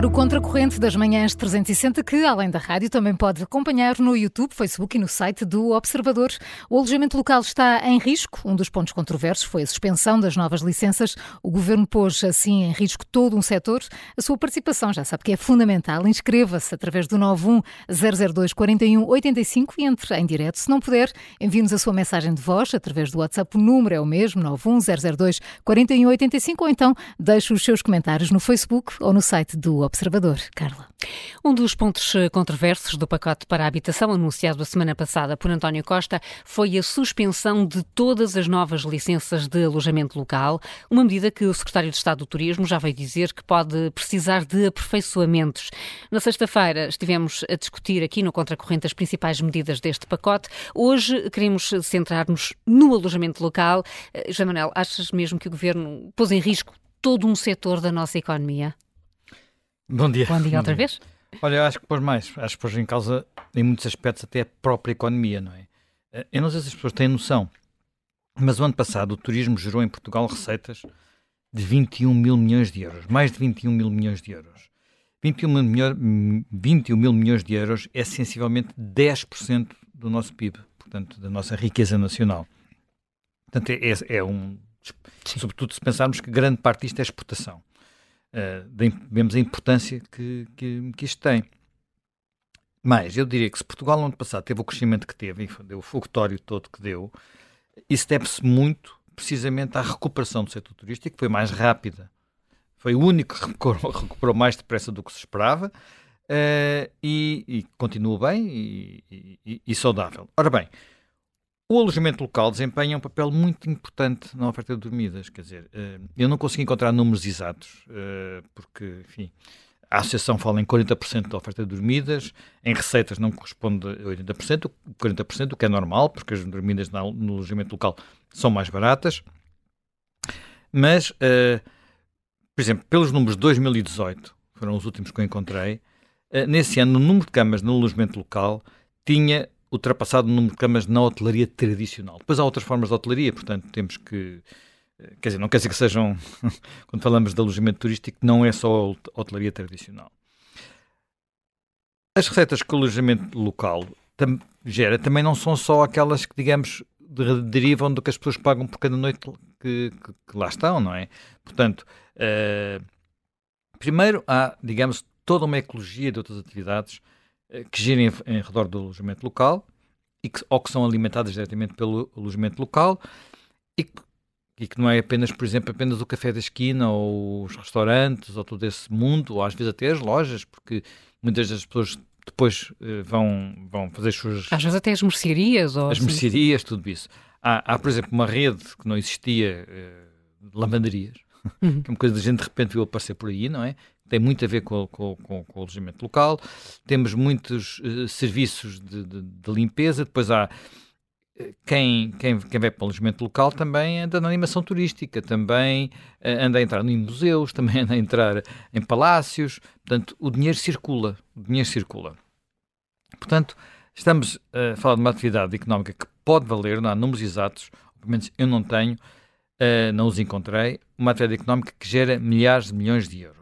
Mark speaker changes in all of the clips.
Speaker 1: ar o Contracorrente das Manhãs 360, que, além da rádio, também pode acompanhar no YouTube, Facebook e no site do Observador. O alojamento local está em risco. Um dos pontos controversos foi a suspensão das novas licenças. O governo pôs, assim, em risco todo um setor. A sua participação já sabe que é fundamental. Inscreva-se através do 91 002 41 85 e entre em direto. Se não puder, envie-nos a sua mensagem de voz através do WhatsApp. O número é o mesmo, 91 002 41 85 ou então deixe os seus comentários no Facebook ou no site do Observador. Carla.
Speaker 2: Um dos pontos eh, controversos do pacote para a habitação anunciado a semana passada por António Costa foi a suspensão de todas as novas licenças de alojamento local, uma medida que o secretário de Estado do Turismo já veio dizer que pode precisar de aperfeiçoamentos. Na sexta-feira estivemos a discutir aqui no Contracorrente as principais medidas deste pacote. Hoje queremos centrar-nos no alojamento local. Eh, João Manuel, achas mesmo que o governo pôs em risco todo um setor da nossa economia?
Speaker 3: Bom dia.
Speaker 2: Bom dia outra vez.
Speaker 3: Olha, acho que pôs mais. Acho que pôs em causa, em muitos aspectos, até a própria economia, não é? Eh, eu não sei se as pessoas têm noção, mas o ano passado o turismo gerou em Portugal receitas de 21 mil milhões de euros. Mais de 21 mil milhões de euros. 21 mil, milho, 21 mil milhões de euros é sensivelmente 10% do nosso PIB, portanto, da nossa riqueza nacional. Portanto, é, é um. Sobretudo se pensarmos que grande parte disto é exportação uh, vemos a importância que, que, que isto tem. Mas eu diria que se Portugal no ano passado teve o crescimento que teve, deu o fogotório todo que deu, isso deve-se muito precisamente à recuperação do setor turístico, que foi mais rápida. Foi o único que recuperou, recuperou mais depressa do que se esperava uh, e, e, continua bem e, e, e saudável. Ora bem, o alojamento local desempenha um papel muito importante na oferta de dormidas. Quer dizer, eh, eu não consegui encontrar números exatos, eh, porque, enfim, a associação fala em 40% da oferta de dormidas, em receitas não corresponde a 80%, 40%, o que é normal, porque as dormidas no alojamento local são mais baratas. Mas, eh, por exemplo, pelos números de 2018, foram os últimos que eu encontrei, nesse ano o número de camas no alojamento local tinha ultrapassado o número de camas na hotelaria tradicional. Depois há outras formas de hotelaria, portanto temos que. Eh, quer dizer, não quer dizer que sejam. quando falamos de alojamento turístico, não é só a hotelaria tradicional. As receitas que o alojamento local tam, gera também não são só aquelas que, digamos, derivam do que as pessoas pagam por cada noite que, que, que lá estão, não é? Portanto, uh, primeiro há, digamos, toda uma ecologia de outras atividades que girem em, em redor do alojamento local e que, ou que são alimentadas diretamente pelo alojamento local e que, e que não é apenas, por exemplo, apenas o café da esquina ou os restaurantes ou todo esse mundo, ou às vezes até as lojas, porque muitas das pessoas depois uh, vão, vão fazer as suas...
Speaker 2: Às vezes até as mercearias. Ou
Speaker 3: as assim. mercearias, tudo isso. Há, há, por exemplo, uma rede que não existia uh, de lavanderias, uhum. que é uma coisa que a gente de repente viu aparecer por aí, não é? Tem muito a ver com, com, com, com o alojamento local. Temos muitos uh, serviços de, de, de, limpeza. Depois há eh, quem, quem, quem vai para o alojamento local também anda na animação turística, também uh, anda a entrar em museus, também anda a entrar em palácios. Portanto, o dinheiro circula. O dinheiro circula. Portanto, estamos a falar de uma atividade económica que pode valer, não há números exatos, pelo menos eu não tenho, uh, não os encontrei, uma atividade económica que gera milhares de milhões de euros.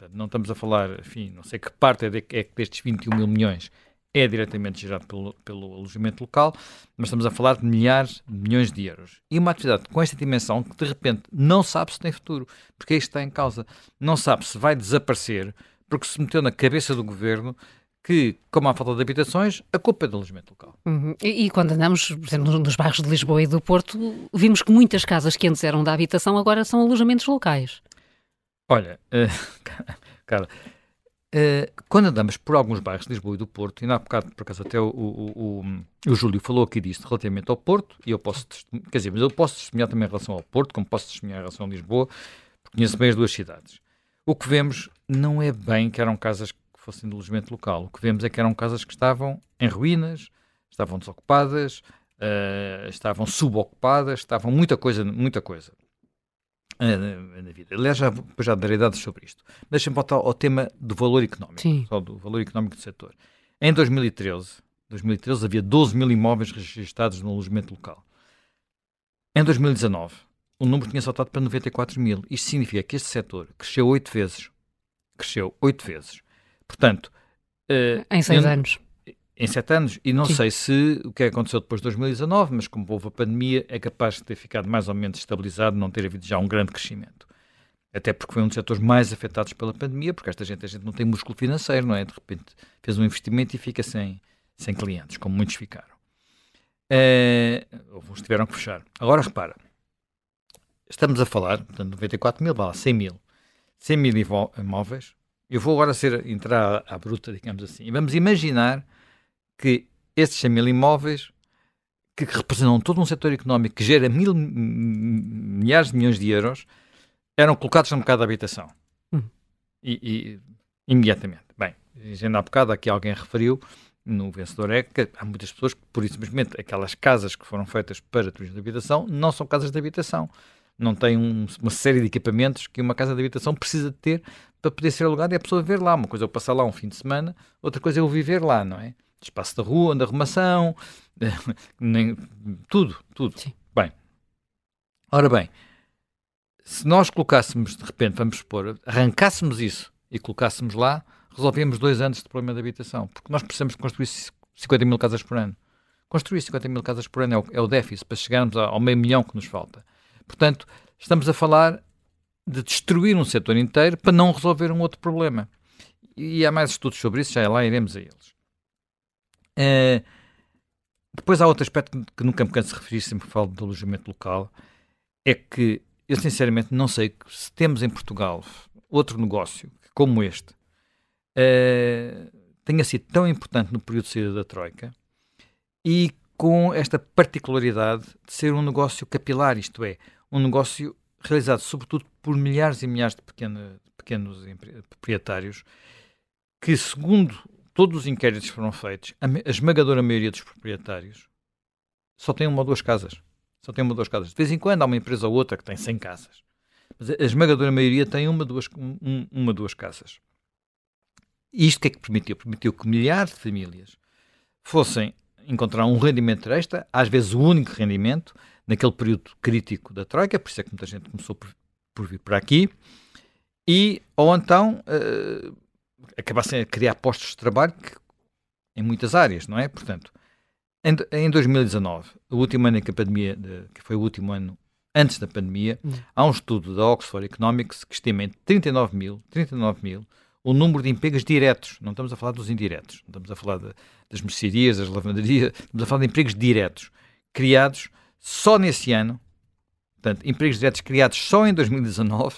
Speaker 3: Portanto, não estamos a falar, enfim, não sei que parte é, de, é destes 21 mil milhões é diretamente gerado pelo, pelo alojamento local, mas estamos a falar de milhares de milhões de euros. E uma atividade com esta dimensão que de repente não sabe se tem futuro, porque isto está em causa. Não sabe se vai desaparecer, porque se meteu na cabeça do governo que, como há falta de habitações, a culpa é do alojamento local.
Speaker 2: Uhum. E, e, quando andamos, por exemplo, nos bairros de Lisboa e do Porto, vimos que muitas casas que antes eram da habitação agora são alojamentos locais.
Speaker 3: Olha, uh, cara, uh, quando andamos por alguns bairros de Lisboa e do Porto, e na bocado, por acaso, até o, o, o, o, Júlio falou aqui disto relativamente ao Porto, e eu posso, quer dizer, mas eu posso testemunhar também em relação ao Porto, como posso testemunhar em relação a Lisboa, porque conheço bem as duas cidades. O que vemos não é bem que eram casas que fossem de alojamento local. O que vemos é que eram casas que estavam em ruínas, estavam desocupadas, uh, estavam subocupadas, estavam muita coisa, muita coisa. Na vida. Aliás, já, já darei dados sobre isto. Deixa-me voltar ao tema do valor económico, Sim. só do valor económico do setor. Em 2013, 2013 havia 12 mil imóveis registrados no alojamento local. Em 2019, o número tinha saltado para 94 mil. Isto significa que este setor cresceu oito vezes. cresceu oito vezes. Portanto,
Speaker 2: uh, em seis eu, anos.
Speaker 3: Em sete anos. E não Sim. sei se o que aconteceu depois de 2019, mas como houve a pandemia, é capaz de ter ficado mais ou menos estabilizado, não ter havido já um grande crescimento. Até porque foi um dos setores mais afetados pela pandemia, porque esta gente, a gente não tem músculo financeiro, não é? De repente fez um investimento e fica sem, sem clientes, como muitos ficaram. Uh, alguns tiveram que fechar. Agora repara, estamos a falar, portanto, 94 mil, vá lá, 100 mil. 100 mil imóveis. Eu vou agora ser, entrar à, à bruta, digamos assim, e vamos imaginar que estes 100 mil imóveis, que representam todo um setor económico que gera mil, milhares de milhões de euros, eram colocados no mercado da habitação. Hum. E, e, imediatamente. Bem, dizendo há bocado, aqui alguém referiu, no vencedor é que há muitas pessoas que, por isso simplesmente, aquelas casas que foram feitas para turismo de habitação não são casas de habitação. Não têm um, uma série de equipamentos que uma casa de habitação precisa de ter para poder ser alugada e a pessoa ver lá. Uma coisa é eu passar lá um fim de semana, outra coisa é eu viver lá, não é? Espaço da rua, de arrumação, nem, tudo, tudo. Sim. Bem, ora bem, se nós colocássemos, de repente, vamos supor, arrancássemos isso e colocássemos lá, resolvíamos dois anos de problema de habitação, porque nós precisamos construir 50 mil casas por ano. Construir 50 mil casas por ano é o, é o déficit para chegarmos ao meio milhão que nos falta. Portanto, estamos a falar de destruir um setor inteiro para não resolver um outro problema. E há mais estudos sobre isso, já lá iremos a eles. Uh, depois há outro aspecto que nunca me canso de referir, sempre falo do alojamento local, é que eu sinceramente não sei se temos em Portugal outro negócio como este uh, tenha sido tão importante no período de saída da Troika e com esta particularidade de ser um negócio capilar, isto é, um negócio realizado sobretudo por milhares e milhares de, pequena, de pequenos proprietários que, segundo todos os inquéritos foram feitos, a, esmagadora maioria dos proprietários só tem uma ou duas casas. Só tem uma ou duas casas. De vez em quando há uma empresa ou outra que tem 100 casas. Mas a esmagadora maioria tem uma, duas, um, uma, duas casas. Isto o que é que permitiu? Permitiu que milhares de famílias fossem encontrar um rendimento extra, às vezes o único rendimento, naquele período crítico da Troika, por isso é que muita gente começou por, por vir para aqui, e ou então uh, acabassem a criar postos de trabalho que, em muitas áreas, não é? Portanto, em, em 2019, o último ano em que a pandemia, de, que foi o último ano antes da pandemia, hum. há um estudo da Oxford Economics que estima em 39 mil, 39 mil o número de empregos diretos, não estamos a falar dos indiretos, não estamos a falar de, das mercearias, das lavanderias, estamos a falar de empregos diretos, criados só nesse ano, portanto, empregos diretos criados só em 2019,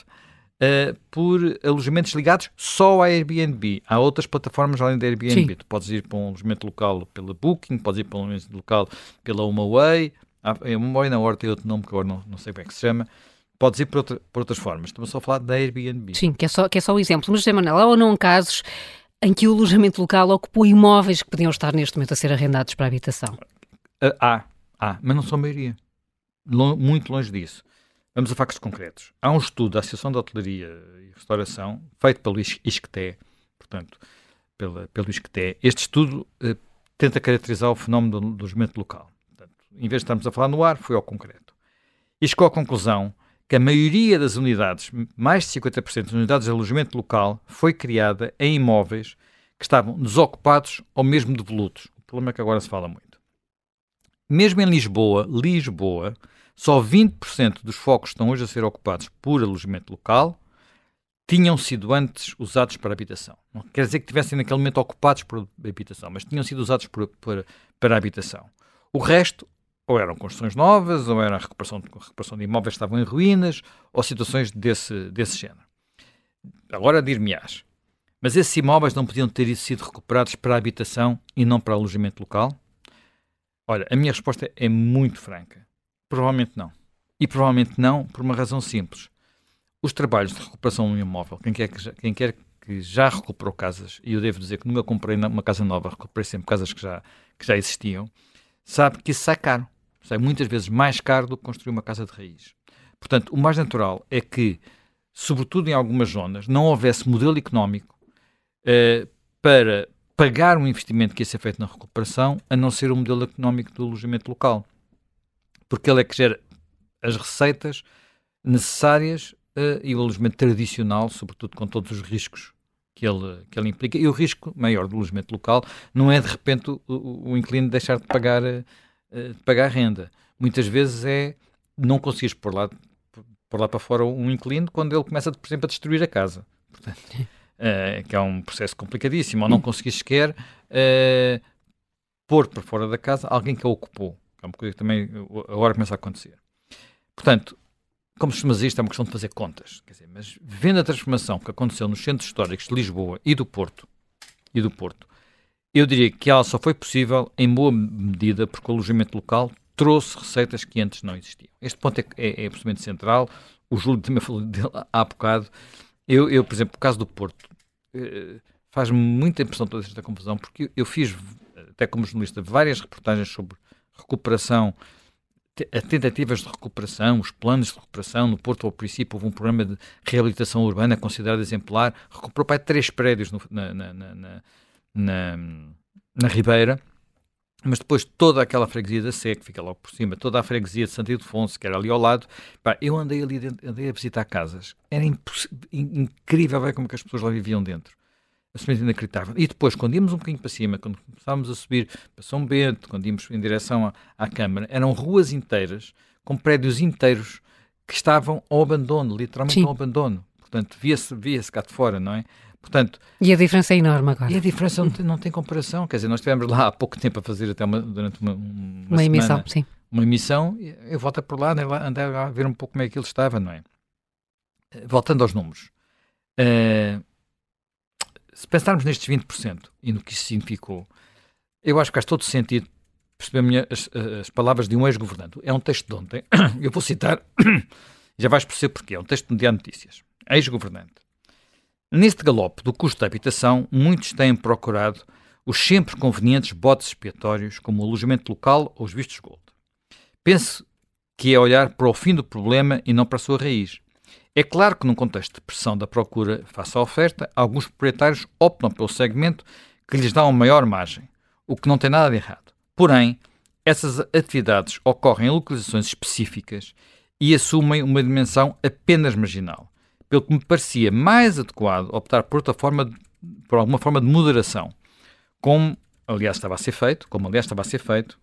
Speaker 3: uh, por alojamentos ligados só à Airbnb. Há outras plataformas além da Airbnb. Sim. Tu podes ir para um alojamento local pela Booking, podes ir para um alojamento local pela HomeAway, a HomeAway na hora tem outro nome que agora não, não sei como é que se chama, Podes ir por, outra, por outras formas. Estamos só a falar da Airbnb.
Speaker 2: Sim, que é só, que é só o exemplo. Mas, José Manuel, há ou não casos em que o alojamento local ocupou imóveis que podiam estar neste momento a ser arrendados para a habitação?
Speaker 3: Uh, há, há, mas não são a maioria. muito longe disso. Vamos a factos concretos. Há um estudo da Associação de Hotelaria e Restauração, feito pelo ISCTE, portanto, pela, pelo ISCTE. Este estudo uh, tenta caracterizar o fenómeno do alojamento local. Portanto, em vez de estarmos a falar no ar, foi ao concreto. E chegou à conclusão que a maioria das unidades, mais de 50% das unidades de alojamento local, foi criada em imóveis que estavam desocupados ou mesmo devolutos. O problema é que agora se fala muito. Mesmo em Lisboa, Lisboa, só 20% dos focos que estão hoje a ser ocupados por alojamento local tinham sido antes usados para habitação. Não quer dizer que tivessem naquele momento ocupados por habitação, mas tinham sido usados por, por, para habitação. O resto ou eram construções novas, ou era recuperação de, recuperação de imóveis que estavam em ruínas, ou situações desse, desse género. Agora dir-me-ás, mas esses imóveis não podiam ter sido recuperados para habitação e não para alojamento local? Olha, a minha resposta é muito franca. Provavelmente não. E provavelmente não por uma razão simples. Os trabalhos de recuperação um imóvel, quem quer que já, quem quer que já recuperou casas, e eu devo dizer que nunca comprei uma casa nova, recuperei sempre casas que já, que já existiam, sabe que isso sai caro sai muitas vezes mais caro do que construir uma casa de raiz. Portanto, o mais natural é que, sobretudo em algumas zonas, não houvesse modelo económico uh, para pagar um investimento que ia ser feito na recuperação, a não ser o modelo económico do alojamento local. Porque ele é que gera as receitas necessárias uh, e o alojamento tradicional, sobretudo com todos os riscos que ele, que ele implica. E o risco maior do alojamento local não é de repente o, o, o inquilino deixar de pagar, uh, de pagar renda. Muitas vezes é não conseguires pôr lá, pôr lá para fora um inquilino quando ele começa, por exemplo, a destruir a casa. Portanto, uh, que é um processo complicadíssimo. Ou não conseguires sequer pôr para fora da casa alguém que a ocupou. É uma coisa que também agora começa a acontecer. Portanto, como se mas isto é uma questão de fazer contas. Dizer, mas vendo a transformação que aconteceu nos centros históricos de Lisboa e do Porto, e do Porto, eu diria que ela só foi possível em boa medida porque o alojamento local trouxe receitas que antes não existiam. Este ponto é, é, é absolutamente central. O Júlio também falou dele há bocado. Eu, eu por exemplo, o caso do Porto, eh, faz-me muita impressão toda esta confusão, porque eu fiz, até como jornalista, várias reportagens sobre recuperação tentativas de recuperação, os planos de recuperação. No Porto, ao princípio, houve um programa de reabilitação urbana considerado exemplar. Recuperou para três prédios no, na, na, na, na, na Ribeira. Mas depois toda aquela freguesia da Sé, que fica logo por cima, toda a freguesia de Santo Ildefonso, que era ali ao lado, pá, eu andei ali andei a visitar casas. Era incrível ver como é que as pessoas lá viviam dentro absolutamente inacreditável. E depois, quando íamos um bocadinho para cima, quando começávamos a subir para São Bento, quando íamos em direção à, à Câmara, eram ruas inteiras, com prédios inteiros que estavam ao abandono, literalmente Sim. ao abandono. Portanto, via-se via, cá de fora, não é? Portanto,
Speaker 2: e a diferença é enorme agora.
Speaker 3: E a diferença não tem, não tem comparação. Quer dizer, nós estivemos lá há pouco tempo a fazer até uma, durante uma, uma,
Speaker 2: uma emissão, sim.
Speaker 3: Uma emissão, eu volto por lá, andei lá a ver um pouco como é que ele estava, não é? Voltando aos números. Uh, se pensarmos nestes 20% e no que isso significou, eu acho que faz todo sentido perceber as, as palavras de um ex-governante. É um texto de ontem, eu vou citar, já vais perceber porquê. É um texto de Diário Notícias. Ex-governante. Neste galope do custo da habitação, muitos têm procurado os sempre convenientes botes expiatórios, como o alojamento local ou os vistos gold. Penso que é olhar para o fim do problema e não para a sua raiz. É claro que, num contexto de pressão da procura face à oferta, alguns proprietários optam pelo segmento que lhes dá uma maior margem, o que não tem nada de errado. Porém, essas atividades ocorrem em localizações específicas e assumem uma dimensão apenas marginal, pelo que me parecia mais adequado optar por outra forma, por alguma forma de moderação, como aliás estava a ser feito, como aliás estava a ser feito,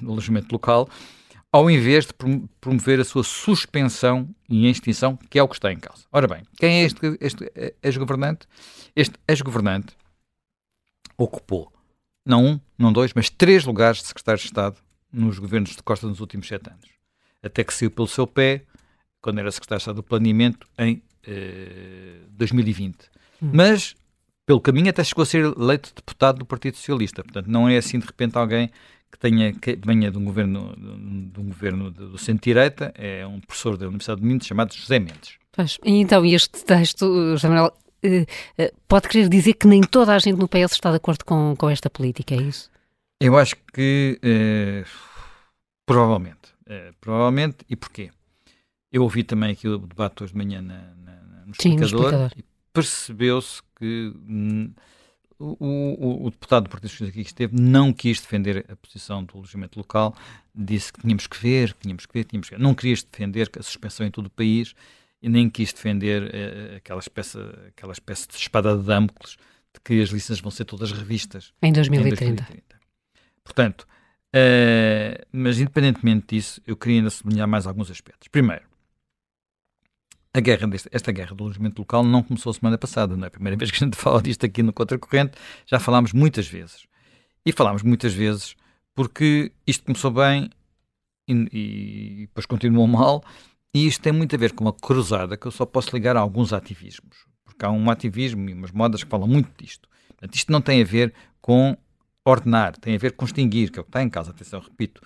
Speaker 3: no alojamento local, ao invés de promover a sua suspensão e extinção, que é o que está em causa. Ora bem, quem é este, este ex-governante? Este ex-governante ocupou não um, não dois, mas três lugares de secretário de Estado nos governos de Costa nos últimos sete anos. Até que saiu pelo seu pé, quando era secretário de Estado do Planeamento, em eh, 2020. Hum. Mas, pelo caminho, até chegou a ser eleito deputado do Partido Socialista. Portanto, não é assim, de repente, alguém que, tenha, que venha de um governo, de um governo do centro-direita, é um professor da Universidade de Minas chamado José Mendes.
Speaker 2: Pois, então, este texto, José Manuel, eh, eh, pode querer dizer que nem toda a gente no PS está de acordo com, com esta política, é isso?
Speaker 3: Eu acho que eh, provavelmente. provavelmente, e porquê? Eu ouvi também aqui o debate hoje de manhã na, na, no, Sim, explicador, no explicador e percebeu-se que o, o, o, deputado do Partido Socialista que esteve não quis defender a posição do alojamento local, disse que tínhamos que ver, que tínhamos que ver, tínhamos que ver. Não queria defender a suspensão em todo o país e nem quis defender eh, aquela, espécie, aquela espécie de espada de Damocles de que as licenças vão ser todas revistas
Speaker 2: em 2030. Em 2030.
Speaker 3: Portanto, uh, mas independentemente disso, eu queria ainda sublinhar mais alguns aspectos. Primeiro, a guerra deste, esta guerra do alojamento local não começou semana passada, não é a primeira vez que a gente fala disto aqui no Contracorrente, já falámos muitas vezes. E falámos muitas vezes porque isto começou bem e, e depois continuou mal, e isto tem muito a ver com uma cruzada que eu só posso ligar a alguns ativismos, porque há um ativismo e umas modas que falam muito disto. Portanto, isto não tem a ver com ordenar, tem a ver com extinguir, que é o que está em causa. Atenção, repito,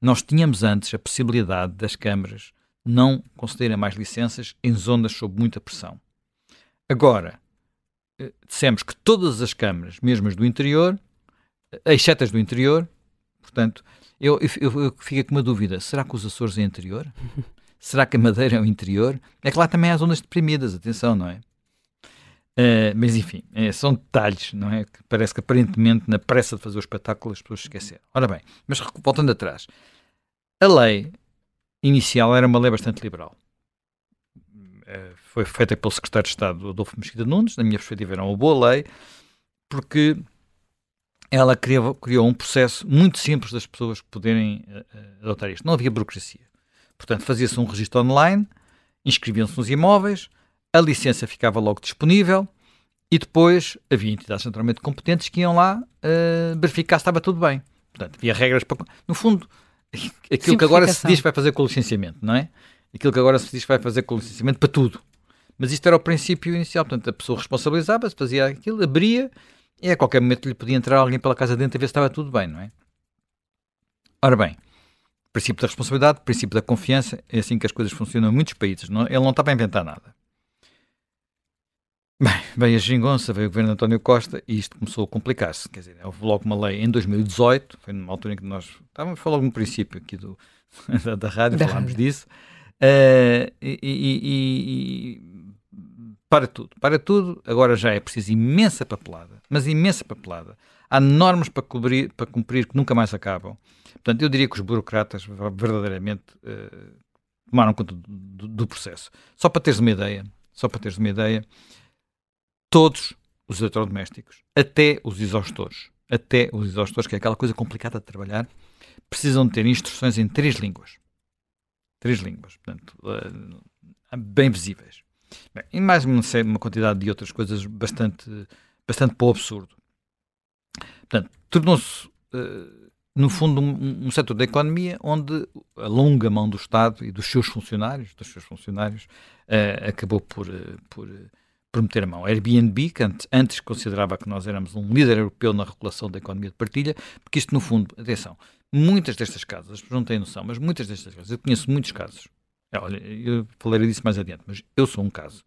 Speaker 3: nós tínhamos antes a possibilidade das câmaras não concederem mais licenças em zonas sob muita pressão. Agora, eh, dissemos que todas as câmaras, mesmo as do interior, eh, exceto as do interior, portanto, eu, eu, eu fico com uma dúvida: será que os Açores é interior? será que a Madeira é o interior? É que lá também há zonas deprimidas, atenção, não é? Uh, mas enfim, é, são detalhes, não é? Que parece que aparentemente na pressa de fazer o espetáculo as pessoas esqueceram. Ora bem, mas voltando atrás, a lei inicial era uma lei bastante liberal. Eh, foi feita pelo secretário de Estado Adolfo Mesquita Nunes, na minha perspectiva era uma boa lei, porque ela criou, criou um processo muito simples das pessoas poderem uh, adotar isto. Não havia burocracia. Portanto, fazia-se um registro online, inscreviam-se nos imóveis, a licença ficava logo disponível e depois havia entidades naturalmente competentes que iam lá uh, verificar se estava tudo bem. Portanto, havia regras para. No fundo, aquilo que agora se diz que vai fazer com o licenciamento, não é? Aquilo que agora se diz que vai fazer com o licenciamento para tudo. Mas isto era o princípio inicial. Portanto, a pessoa responsabilizava-se, fazia aquilo, abria e a qualquer momento lhe podia entrar alguém pela casa dentro a ver se estava tudo bem, não é? Ora bem, princípio da responsabilidade, princípio da confiança, é assim que as coisas funcionam em muitos países. Não? Ele não estava a inventar nada. Bem, veio a gingonça, veio o governo de António Costa e isto começou a complicar-se. Quer dizer, houve logo uma lei em 2018, foi numa altura em que nós estávamos a falar logo no princípio aqui do, da, da rádio, da falámos rádio. disso. Uh, e, e, e, para tudo, para tudo, agora já é preciso imensa papelada, mas imensa papelada. Há normas para, cobrir, para cumprir que nunca mais acabam. Portanto, eu diria que os burocratas verdadeiramente uh, tomaram conta do, do, do, processo. Só para teres uma ideia, só para teres uma ideia, todos os eletrodomésticos, até os exaustores, até os exaustores, que é aquela coisa complicada de trabalhar, precisam ter instruções em três línguas. Três línguas, portanto, uh, bem visíveis. Bem, e mais uma, uma quantidade de outras coisas bastante, bastante para o absurdo. Portanto, tornou-se, uh, no fundo, um, um, setor da economia onde a longa mão do Estado e dos seus funcionários, dos seus funcionários, uh, acabou por, por, por meter a mão. Airbnb, que antes, considerava que nós éramos um líder europeu na regulação da economia de partilha, porque isto, no fundo, atenção, muitas destas casas, as pessoas não têm noção, mas muitas destas casas, eu conheço muitos casos, é, olha, eu falarei disso mais adiante, mas eu sou um caso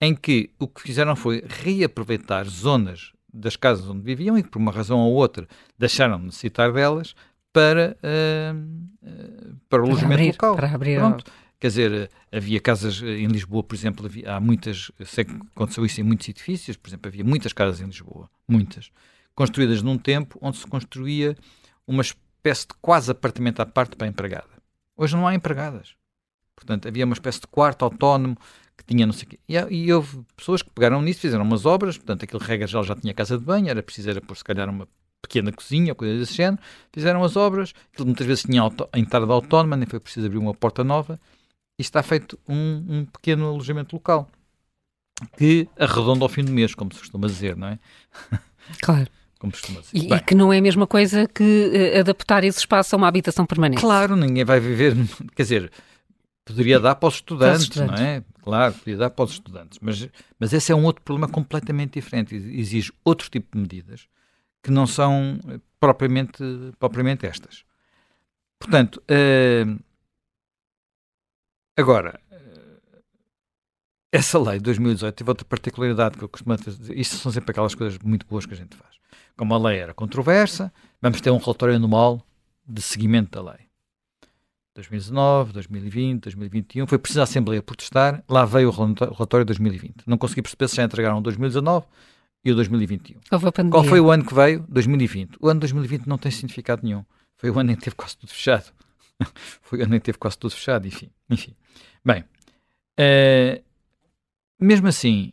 Speaker 3: em que o que fizeram foi reaproveitar zonas das casas onde viviam e que, por uma razão ou outra, deixaram de necessitar delas para, uh, para o alojamento local.
Speaker 2: Para abrir.
Speaker 3: Pronto. Quer dizer, havia casas em Lisboa, por exemplo, havia, há muitas, sei que aconteceu isso em muitos edifícios, por exemplo, havia muitas casas em Lisboa, muitas, construídas num tempo onde se construía uma espécie de quase apartamento à parte para a empregada. Hoje não há empregadas. Portanto, havia uma espécie de quarto autónomo que tinha não sei o quê. E, e, houve pessoas que pegaram nisso, fizeram umas obras, portanto, aquele regra já, já tinha casa de banho, era preciso era pôr se calhar uma pequena cozinha, coisa desse género, fizeram as obras, aquilo muitas vezes tinha auto, entrada autónoma, nem foi preciso abrir uma porta nova, e está feito um, um pequeno alojamento local que arredonda ao fim do mês, como se costuma dizer, não é?
Speaker 2: Claro.
Speaker 3: como costuma dizer.
Speaker 2: E, e, que não é a mesma coisa que uh, adaptar esse espaço a uma habitação permanente.
Speaker 3: Claro, ninguém vai viver, quer dizer, Poderia dar para os estudantes, para os estudantes. não é? Claro, poderia dar para os estudantes. Mas, mas esse é um outro problema completamente diferente. Exige outro tipo de medidas que não são eh, propriamente, propriamente estas. Portanto, uh, agora, uh, essa lei de 2018 teve outra particularidade que eu costumo dizer. Isto são sempre aquelas coisas muito boas que a gente faz. Como a lei era controversa, vamos ter um relatório anual de seguimento da lei. 2019, 2020, 2021. Foi preciso a Assembleia protestar. Lá veio o relatório de 2020. Não consegui perceber se já entregaram o 2019 e o 2021. Qual foi o ano que veio? 2020. O ano 2020 não tem significado nenhum. Foi o ano em que teve quase tudo fechado. foi ano teve quase tudo fechado, enfim. enfim. Bem, uh, mesmo assim,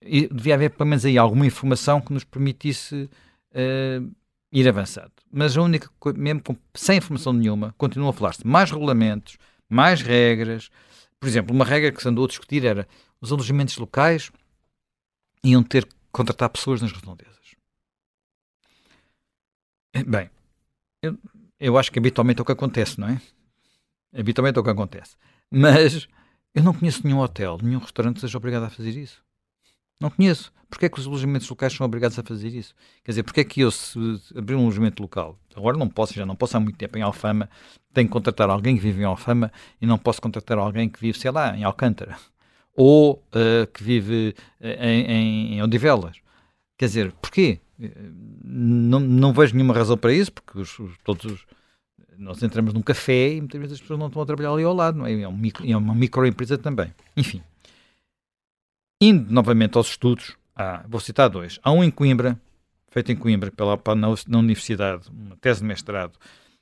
Speaker 3: devia haver pelo menos aí alguma informação que nos permitisse uh, ir avançando. Mas a única coisa, mesmo com, sem informação nenhuma, continua a falar-se mais regulamentos, mais regras. Por exemplo, uma regra que se andou a discutir era os alojamentos locais iam ter que contratar pessoas nas redondezas. Bem, eu, eu acho que habitualmente é o que acontece, não é? Habitualmente é o que acontece. Mas eu não conheço nenhum hotel, nenhum restaurante que seja obrigado a fazer isso. Não conheço. Porquê é que os alojamentos locais são obrigados a fazer isso? Quer dizer, porquê é que eu, se abrir um alojamento local, agora não posso, já não posso há muito tempo em Alfama, tenho que contratar alguém que vive em Alfama e não posso contratar alguém que vive, sei lá, em Alcântara. Ou uh, que vive eh, em, em, em Odivelas. Quer dizer, porquê? Não, não vejo nenhuma razão para isso, porque os, os, todos os, nós entramos num café e muitas vezes as pessoas não estão a trabalhar ali ao lado, não é? É, um micro, é uma microempresa também. Enfim. Indo novamente aos estudos, há, vou citar dois. Há um em Coimbra, feito em Coimbra, pela, na, na Universidade, uma tese de mestrado,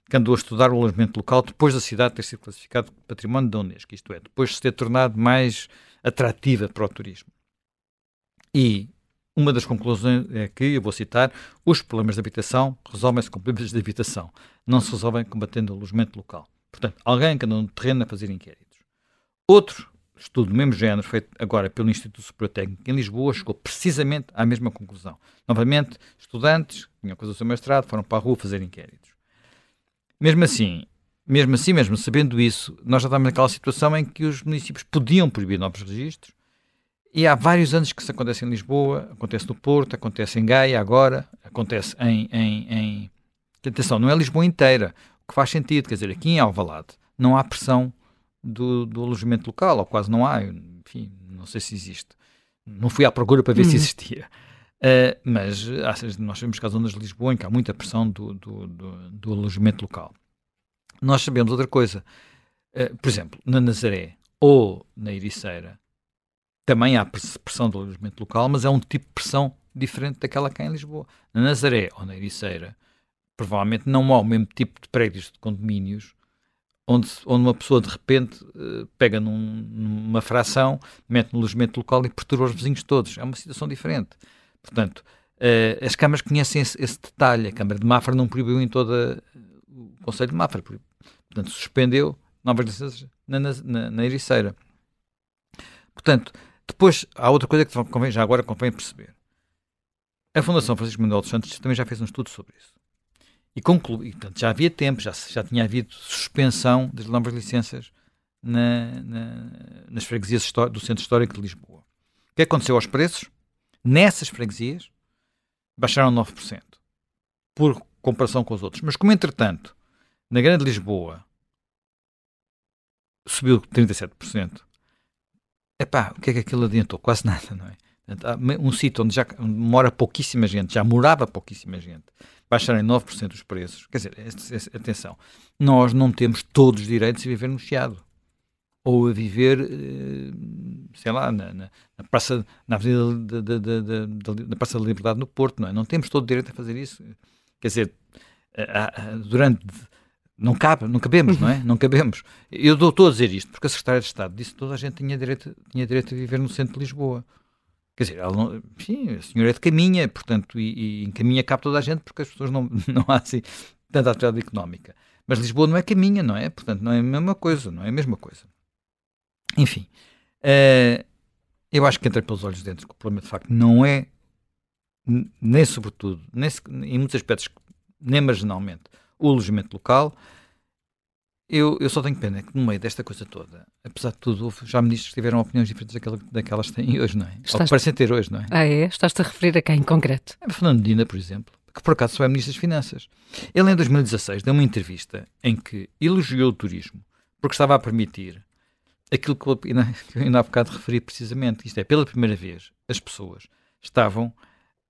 Speaker 3: que andou a estudar o alojamento local depois da cidade ter sido classificado património da Unesco, isto é, depois de se ter tornado mais atrativa para o turismo. E uma das conclusões é que, eu vou citar, os problemas de habitação resolvem-se com problemas de habitação, não se resolvem combatendo o alojamento local. Portanto, alguém que anda no terreno a fazer inquéritos. Outro estudo do mesmo género, feito agora pelo Instituto Superior Técnico em Lisboa, chegou precisamente à mesma conclusão. Novamente, estudantes, tinham coisa do seu mestrado, foram para a rua fazer inquéritos. Mesmo assim, mesmo assim, mesmo sabendo isso, nós já estamos naquela situação em que os municípios podiam proibir novos registros, e há vários anos que isso acontece em Lisboa, acontece no Porto, acontece em Gaia agora, acontece em, em, em... Atenção, não é Lisboa inteira, o que faz sentido, quer dizer, aqui em Alvalade não há pressão do, do alojamento local, ou quase não há, enfim, não sei se existe. Não fui à procura para ver uhum. se existia. Uh, mas nós sabemos que há zonas de Lisboa em que há muita pressão do, do, do, do alojamento local. Nós sabemos outra coisa. Uh, por exemplo, na Nazaré ou na Ericeira, também há pressão do alojamento local, mas é um tipo de pressão diferente daquela que há em Lisboa. Na Nazaré ou na Ericeira, provavelmente não há o mesmo tipo de prédios de condomínios onde, onde uma pessoa de repente uh, pega num, numa fração, mete no alojamento local e perturba os vizinhos todos. É uma situação diferente. Portanto, uh, as câmaras conhecem esse, esse, detalhe. A Câmara de Mafra não proibiu em toda o Conselho de Mafra. Portanto, suspendeu novas licenças na, na, na Ericeira. Portanto, depois há outra coisa que convém, já agora convém perceber. A Fundação Francisco Manuel dos Santos também já fez um estudo sobre isso e concluí, portanto, já havia tempo, já, já tinha havido suspensão das novas licenças na, na, nas freguesias do Centro Histórico de Lisboa. O que aconteceu aos preços? Nessas freguesias baixaram 9%, por comparação com os outros. Mas como, entretanto, na Grande Lisboa subiu 37%, epá, o que é que aquilo adiantou? Quase nada, não é? Um sítio onde já mora pouquíssima gente, já morava pouquíssima gente, baixarem 9% os preços, quer dizer, atenção, nós não temos todos os direitos a viver no Chiado. Ou a viver, eh, sei lá, na, na, na praça, na Avenida na Praça da Liberdade no Porto, não é? Não temos todo o direito a fazer isso. Quer dizer, durante não cabe, não cabemos, não é? Não cabemos. Eu estou a dizer isto porque a Secretária de Estado disse que toda a gente tinha direito, tinha direito a viver no centro de Lisboa. Quer dizer, não, enfim, a senhora é de caminha, portanto, e, e encaminha cá toda a gente porque as pessoas não, não há assim tanta atividade económica. Mas Lisboa não é caminha, não é? Portanto, não é a mesma coisa, não é a mesma coisa. Enfim, uh, eu acho que entra pelos olhos dentro que o problema de facto não é, nem sobretudo, nem, em muitos aspectos, nem marginalmente, o alojamento local, eu, eu só tenho pena que no meio desta coisa toda, apesar de tudo, já ministros tiveram opiniões diferentes daquela, daquelas que têm hoje, não é? Estás... Ou que parecem ter hoje, não é?
Speaker 2: Ah, é? Estás-te a referir a quem em concreto?
Speaker 3: É Fernando Medina, por exemplo, que por acaso só é ministro das Finanças. Ele, em 2016, deu uma entrevista em que elogiou o turismo porque estava a permitir aquilo que eu ainda há bocado referi precisamente. Isto é, pela primeira vez, as pessoas estavam,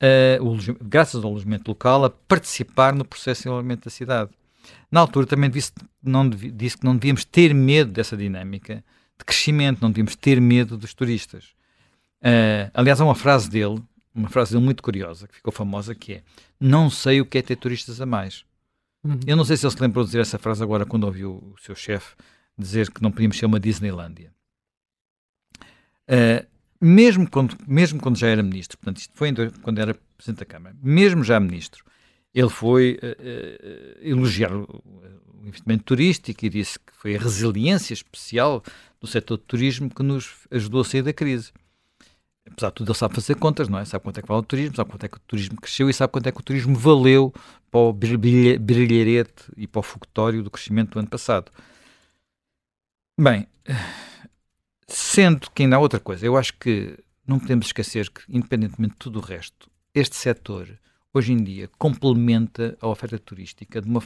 Speaker 3: uh, graças ao alojamento local, a participar no processo de desenvolvimento da cidade. Na altura também disse, não, disse que não devíamos ter medo dessa dinâmica de crescimento, não devíamos ter medo dos turistas. Uh, aliás, há uma frase dele, uma frase dele muito curiosa, que ficou famosa, que é não sei o que é ter turistas a mais. Uhum. Eu não sei se ele se lembrou de dizer essa frase agora quando ouviu o seu chefe dizer que não podíamos ser uma Disneylândia. Uh, mesmo, quando, mesmo quando já era ministro, portanto, isto foi quando era Presidente da Câmara, mesmo já ministro, ele foi uh, uh, elogiar o, investimento turístico e disse que foi a resiliência especial do setor de turismo que nos ajudou a sair da crise. Apesar de tudo, ele sabe fazer contas, não é? Sabe quanto é que vale o turismo, sabe quanto é que o turismo cresceu e sabe quanto é que o turismo valeu para o brilharete e para o fogotório do crescimento do ano passado. Bem, sendo que ainda há outra coisa, eu acho que não podemos esquecer que, independentemente de tudo o resto, este setor hoje em dia complementa a oferta turística uma,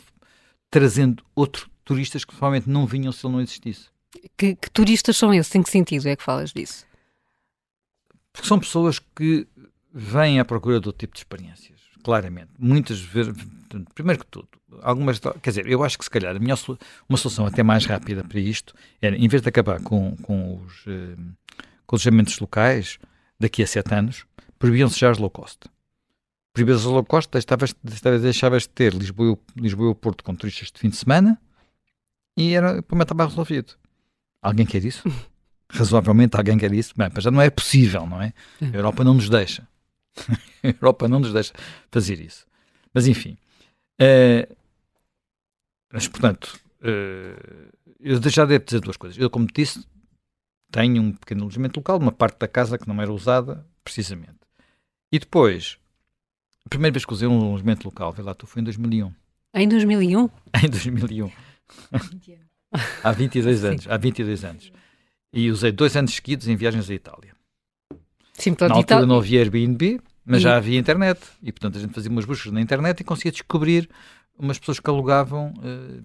Speaker 3: trazendo outros turistas que provavelmente não vinham se ele não existisse.
Speaker 2: Que, que, turistas são esses? Em que sentido é que falas disso?
Speaker 3: Porque são pessoas que vêm à procura de outro tipo de experiências, claramente. Muitas vezes, primeiro que tudo, algumas, quer dizer, eu acho que se calhar a minha, uma solução até mais rápida para isto era, em vez de acabar com, com os eh, com os alojamentos locais daqui a sete anos, proibiam-se já os low cost proibidas low cost, deixavas, deixavas de ter Lisboa, Lisboa e o Porto com turistas de fim de semana e era, o problema estava resolvido. Alguém quer isso? Razoavelmente alguém quer isso? Bem, já não é possível, não é? A Europa não nos deixa. A Europa não nos deixa fazer isso. Mas enfim. Uh, mas, portanto, uh, eu já devo dizer duas coisas. Eu, como disse, tenho um pequeno alojamento local, uma parte da casa que não era usada, precisamente. E depois, a primeira vez que usei um alojamento local, vê lá, tu foi em 2001.
Speaker 2: Em 2001?
Speaker 3: Em 2001. há 22 anos. Há 22 anos. E usei dois anos seguidos em viagens à Itália.
Speaker 2: Sim,
Speaker 3: Na altura não havia Airbnb, mas e... já havia internet. E, portanto, a gente fazia umas buscas na internet e conseguia descobrir umas pessoas que alugavam uh,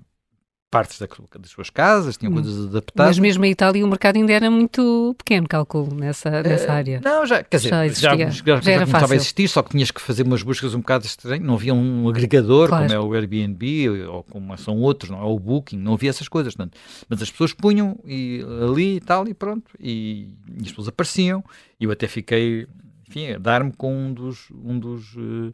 Speaker 3: partes da, das suas casas, tinham hum. coisas adaptadas.
Speaker 2: Mas mesmo a Itália o mercado ainda era muito pequeno, calculo, nessa, nessa uh, área.
Speaker 3: Não, já, quer dizer, já, existia. já, já, já, já começava a existir, só que tinhas que fazer umas buscas um bocado estranhas, não havia um agregador, claro. como é o Airbnb, ou como são outros, não é o Booking, não havia essas coisas, portanto, mas as pessoas punham e, ali e tal, e pronto, e, e as pessoas apareciam, e eu até fiquei, enfim, a dar-me com um dos, um dos, uh,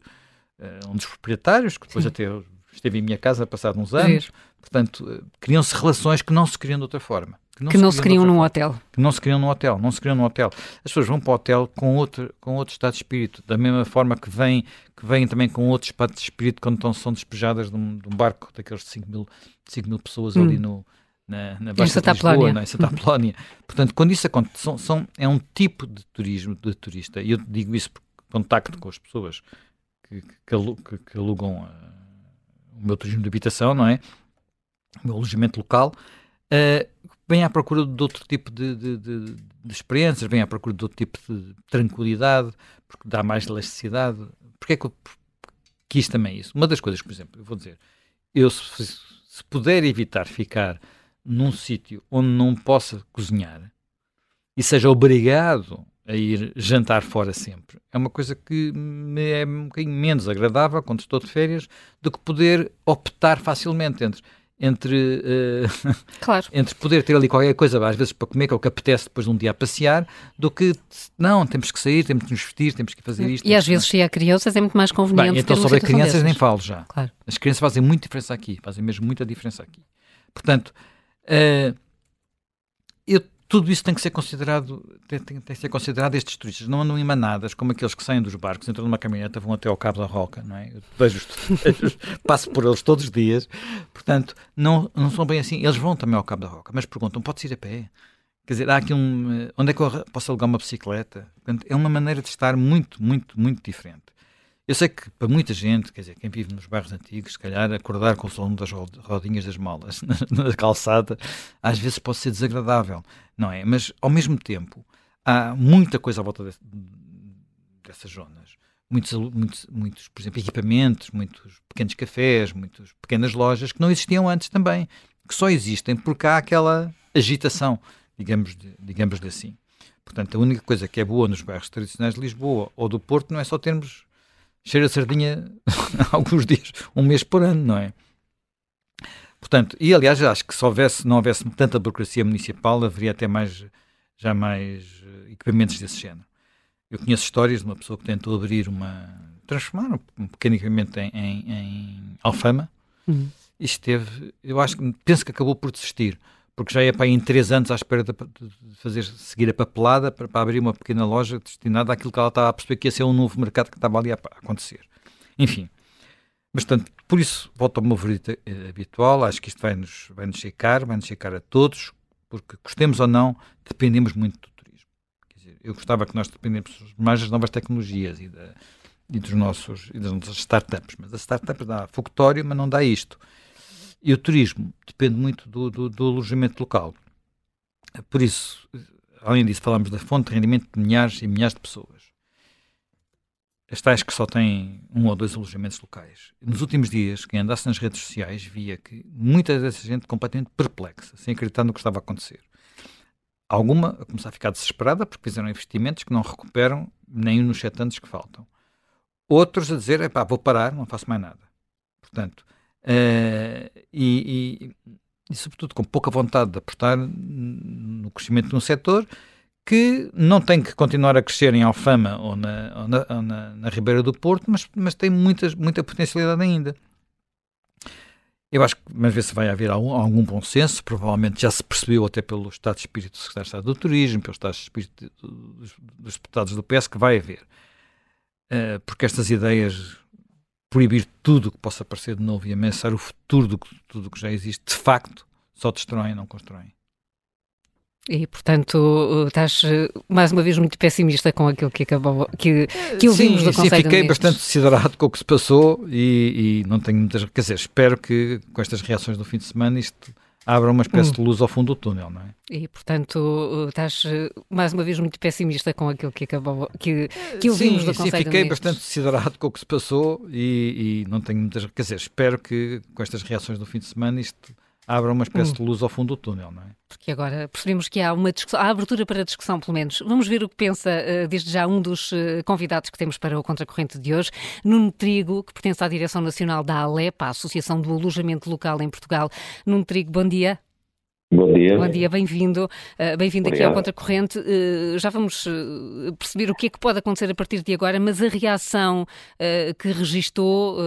Speaker 3: um dos proprietários, que depois Sim. até esteve em minha casa passado uns anos, Portanto, eh, criam-se relações que não se criam de outra forma.
Speaker 2: Que não, que se, não se criam num hotel.
Speaker 3: Que não se criam num hotel, não se criam num hotel. As pessoas vão para o hotel com outro, com outro estado de espírito, da mesma forma que vêm, que vêm também com outro estado de espírito quando estão, são despejadas de um, de um barco daqueles de 5 mil, 5 mil pessoas hum. ali no, na, na Baixa de Lisboa, na Santa Apolónia. Portanto, quando isso acontece, são, são, é um tipo de turismo, de turista, e eu digo isso por contacto com as pessoas que, que, que alugam uh, o meu turismo de habitação, não é? Meu alojamento local, uh, vem à procura de outro tipo de, de, de, de, experiências, vem à procura de outro tipo de tranquilidade, porque dá mais elasticidade. Porque é que eu quis também isso? Uma das coisas, por exemplo, eu vou dizer, eu se, se puder evitar ficar num sítio onde não possa cozinhar e seja obrigado a ir jantar fora sempre. É uma coisa que me é um bocadinho menos agradável quando estou de férias do que poder optar facilmente entre entre, uh, claro. entre poder ter ali qualquer coisa, às vezes para comer, que é o que apetece depois de um dia a passear, do que não, temos que sair, temos que nos vestir, temos que fazer isto.
Speaker 2: E às vezes, se há crianças, é muito mais conveniente.
Speaker 3: Bem, então, sobre crianças, dessas. nem falo já. Claro. As crianças fazem muita diferença aqui, fazem mesmo muita diferença aqui. Portanto, uh, tudo isso tem que ser considerado, tem, tem, tem, que ser considerado estes turistas. Não andam em manadas, como aqueles que saem dos barcos, entram numa caminhoneta, vão até ao Cabo da Roca, não é? Eu vejo passo por eles todos os dias. Portanto, não, não são bem assim. Eles vão também ao Cabo da Roca, mas perguntam, pode ir a pé? Quer dizer, há aqui um... Onde é que eu posso alugar uma bicicleta? Portanto, é uma maneira de estar muito, muito, muito diferente. Eu sei que para muita gente, quer dizer, quem vive nos bairros antigos, se calhar acordar com o som das rodinhas das molas na, na calçada, às vezes pode ser desagradável, não é? Mas, ao mesmo tempo, há muita coisa à volta de, dessas zonas. Muitos, muitos, muitos, por exemplo, equipamentos, muitos pequenos cafés, muitas pequenas lojas que não existiam antes também, que só existem porque há aquela agitação, digamos, de, digamos de assim. Portanto, a única coisa que é boa nos bairros tradicionais de Lisboa ou do Porto não é só termos cheira a sardinha alguns dias, um mês por ano, não é? Portanto, e aliás, acho que se houvesse, não houvesse tanta burocracia municipal, haveria até mais, já mais eh, equipamentos desse género. Eu conheço histórias de uma pessoa que tentou abrir uma. transformar um pequeno equipamento em, em, em alfama uhum. e esteve. Eu acho que penso que acabou por desistir porque já é para em três anos à espera de, fazer seguir a papelada para, para, abrir uma pequena loja destinada àquilo que ela estava a perceber que ia ser um novo mercado que estava ali a, acontecer. Enfim, mas portanto, por isso volto ao meu favorito eh, habitual, acho que isto vai-nos vai -nos checar, vai-nos checar a todos, porque gostemos ou não, dependemos muito do turismo. Dizer, eu gostava que nós dependemos mais das novas tecnologias e, da, e, dos nossos, e das nossas startups, mas as startups dá fogotório, mas não dá isto. E o turismo depende muito do, do, do alojamento local. Por isso, além disso, falamos da fonte de rendimento de milhares e milhares de pessoas. As tais que só têm um ou dois alojamentos locais. Nos últimos dias, quem andasse nas redes sociais via que muita dessa gente completamente perplexa, sem acreditar no que estava a acontecer. Alguma a começar a ficar desesperada porque fizeram investimentos que não recuperam nem nos sete anos que faltam. Outros a dizer, vou parar, não faço mais nada. Portanto, Uh, e, e, e, sobretudo, com pouca vontade de apostar no crescimento de um setor que não tem que continuar a crescer em Alfama ou na, ou na, ou na, na Ribeira do Porto, mas, mas tem muitas, muita potencialidade ainda. Eu acho que, mas ver se vai haver algum, algum bom senso, provavelmente já se percebeu até pelo Estado de Espírito do Secretário de Estado do Turismo, pelo Estado de Espírito dos, dos deputados do PS, que vai haver. Uh, porque estas ideias proibir tudo que possa aparecer de novo e ameaçar o futuro de tudo que já existe, de facto, só destroem, não constroem.
Speaker 2: E, portanto, estás mais uma vez muito pessimista com aquilo que acabou, que, que ouvimos sim, do Conselho
Speaker 3: Sim, fiquei bastante desiderado com o que se passou e, e, não tenho muitas... Quer dizer, espero que com estas reações do fim de semana isto abra uma espécie hum. de luz ao fundo do túnel, não é?
Speaker 2: E, portanto, estás eh, mais uma vez muito pessimista com aquilo que acabou, que, que ouvimos sim, do Conselho
Speaker 3: Sim, fiquei bastante desiderado com o que se passou e, e não tenho muitas... Quer dizer, espero que com estas reações do fim de semana isto abra uma espécie hum. de luz ao fundo do túnel, não é?
Speaker 2: Porque agora percebemos que há uma discussão, há abertura para discussão, pelo menos. Vamos ver o que pensa, uh, desde já, um dos uh, convidados que temos para o Contracorrente de hoje, Nuno Trigo, que pertence à Direção Nacional da ALEP, a Associação do Alojamento Local em Portugal. Nuno Trigo, bom dia.
Speaker 4: Bom dia.
Speaker 2: Bom dia, bem-vindo. Uh, bem-vindo aqui ao Contracorrente. Uh, já vamos uh, perceber o que é que pode acontecer a partir de agora, mas a reação que registou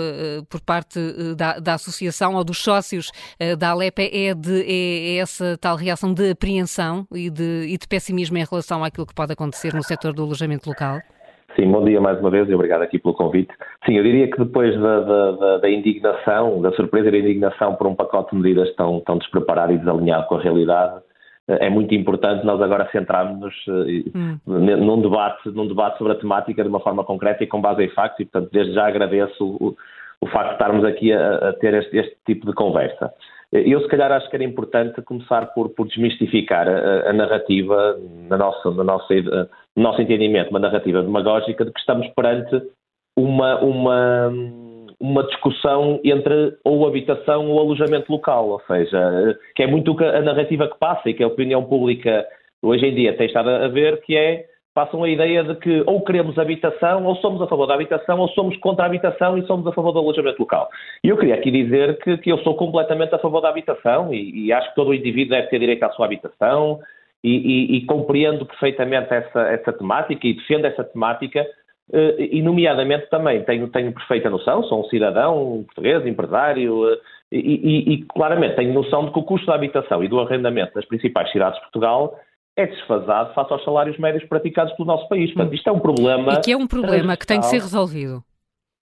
Speaker 2: por parte da, da, associação ou dos sócios da Alepa é, de, é, é, essa tal reação de apreensão e de, e de pessimismo em relação àquilo que pode acontecer no setor do alojamento local?
Speaker 4: Sim, bom dia mais uma vez e obrigado aqui pelo convite. Sim, eu diria que depois da, da, da, indignação, da surpresa e da indignação por um pacote de medidas tão, tão despreparado e desalinhado com a realidade, eh, é muito importante nós agora centrarmos eh, hum. num, debate, num debate sobre a temática de uma forma concreta e com base em factos e, portanto, desde já agradeço o, o facto de estarmos aqui a, a ter este, este, tipo de conversa. Eu, se calhar, acho que era importante começar por, por desmistificar a, a narrativa, na nossa, na nossa no nosso entendimento, uma narrativa demagógica de que estamos perante uma, uma, uma discussão entre ou habitação ou alojamento local, ou seja, que é muito a narrativa que passa e que a opinião pública hoje em dia tem estado a ver, que é passam a ideia de que ou queremos habitação, ou somos a favor da habitação, ou somos contra a habitação e somos a favor do alojamento local. E eu queria aqui dizer que, que eu sou completamente a favor da habitação e, e, acho que todo indivíduo deve ter direito à sua habitação, e, e, e compreendo perfeitamente essa, essa temática e defendo essa temática, eh, e nomeadamente também tenho, tenho perfeita noção, sou um cidadão português, empresário, eh, e, claramente tenho noção de que o custo da habitação e do arrendamento das principais cidades de Portugal é desfasado face aos salários médios praticados pelo nosso país. Portanto, isto é um problema.
Speaker 2: E que é um problema que tem que ser resolvido.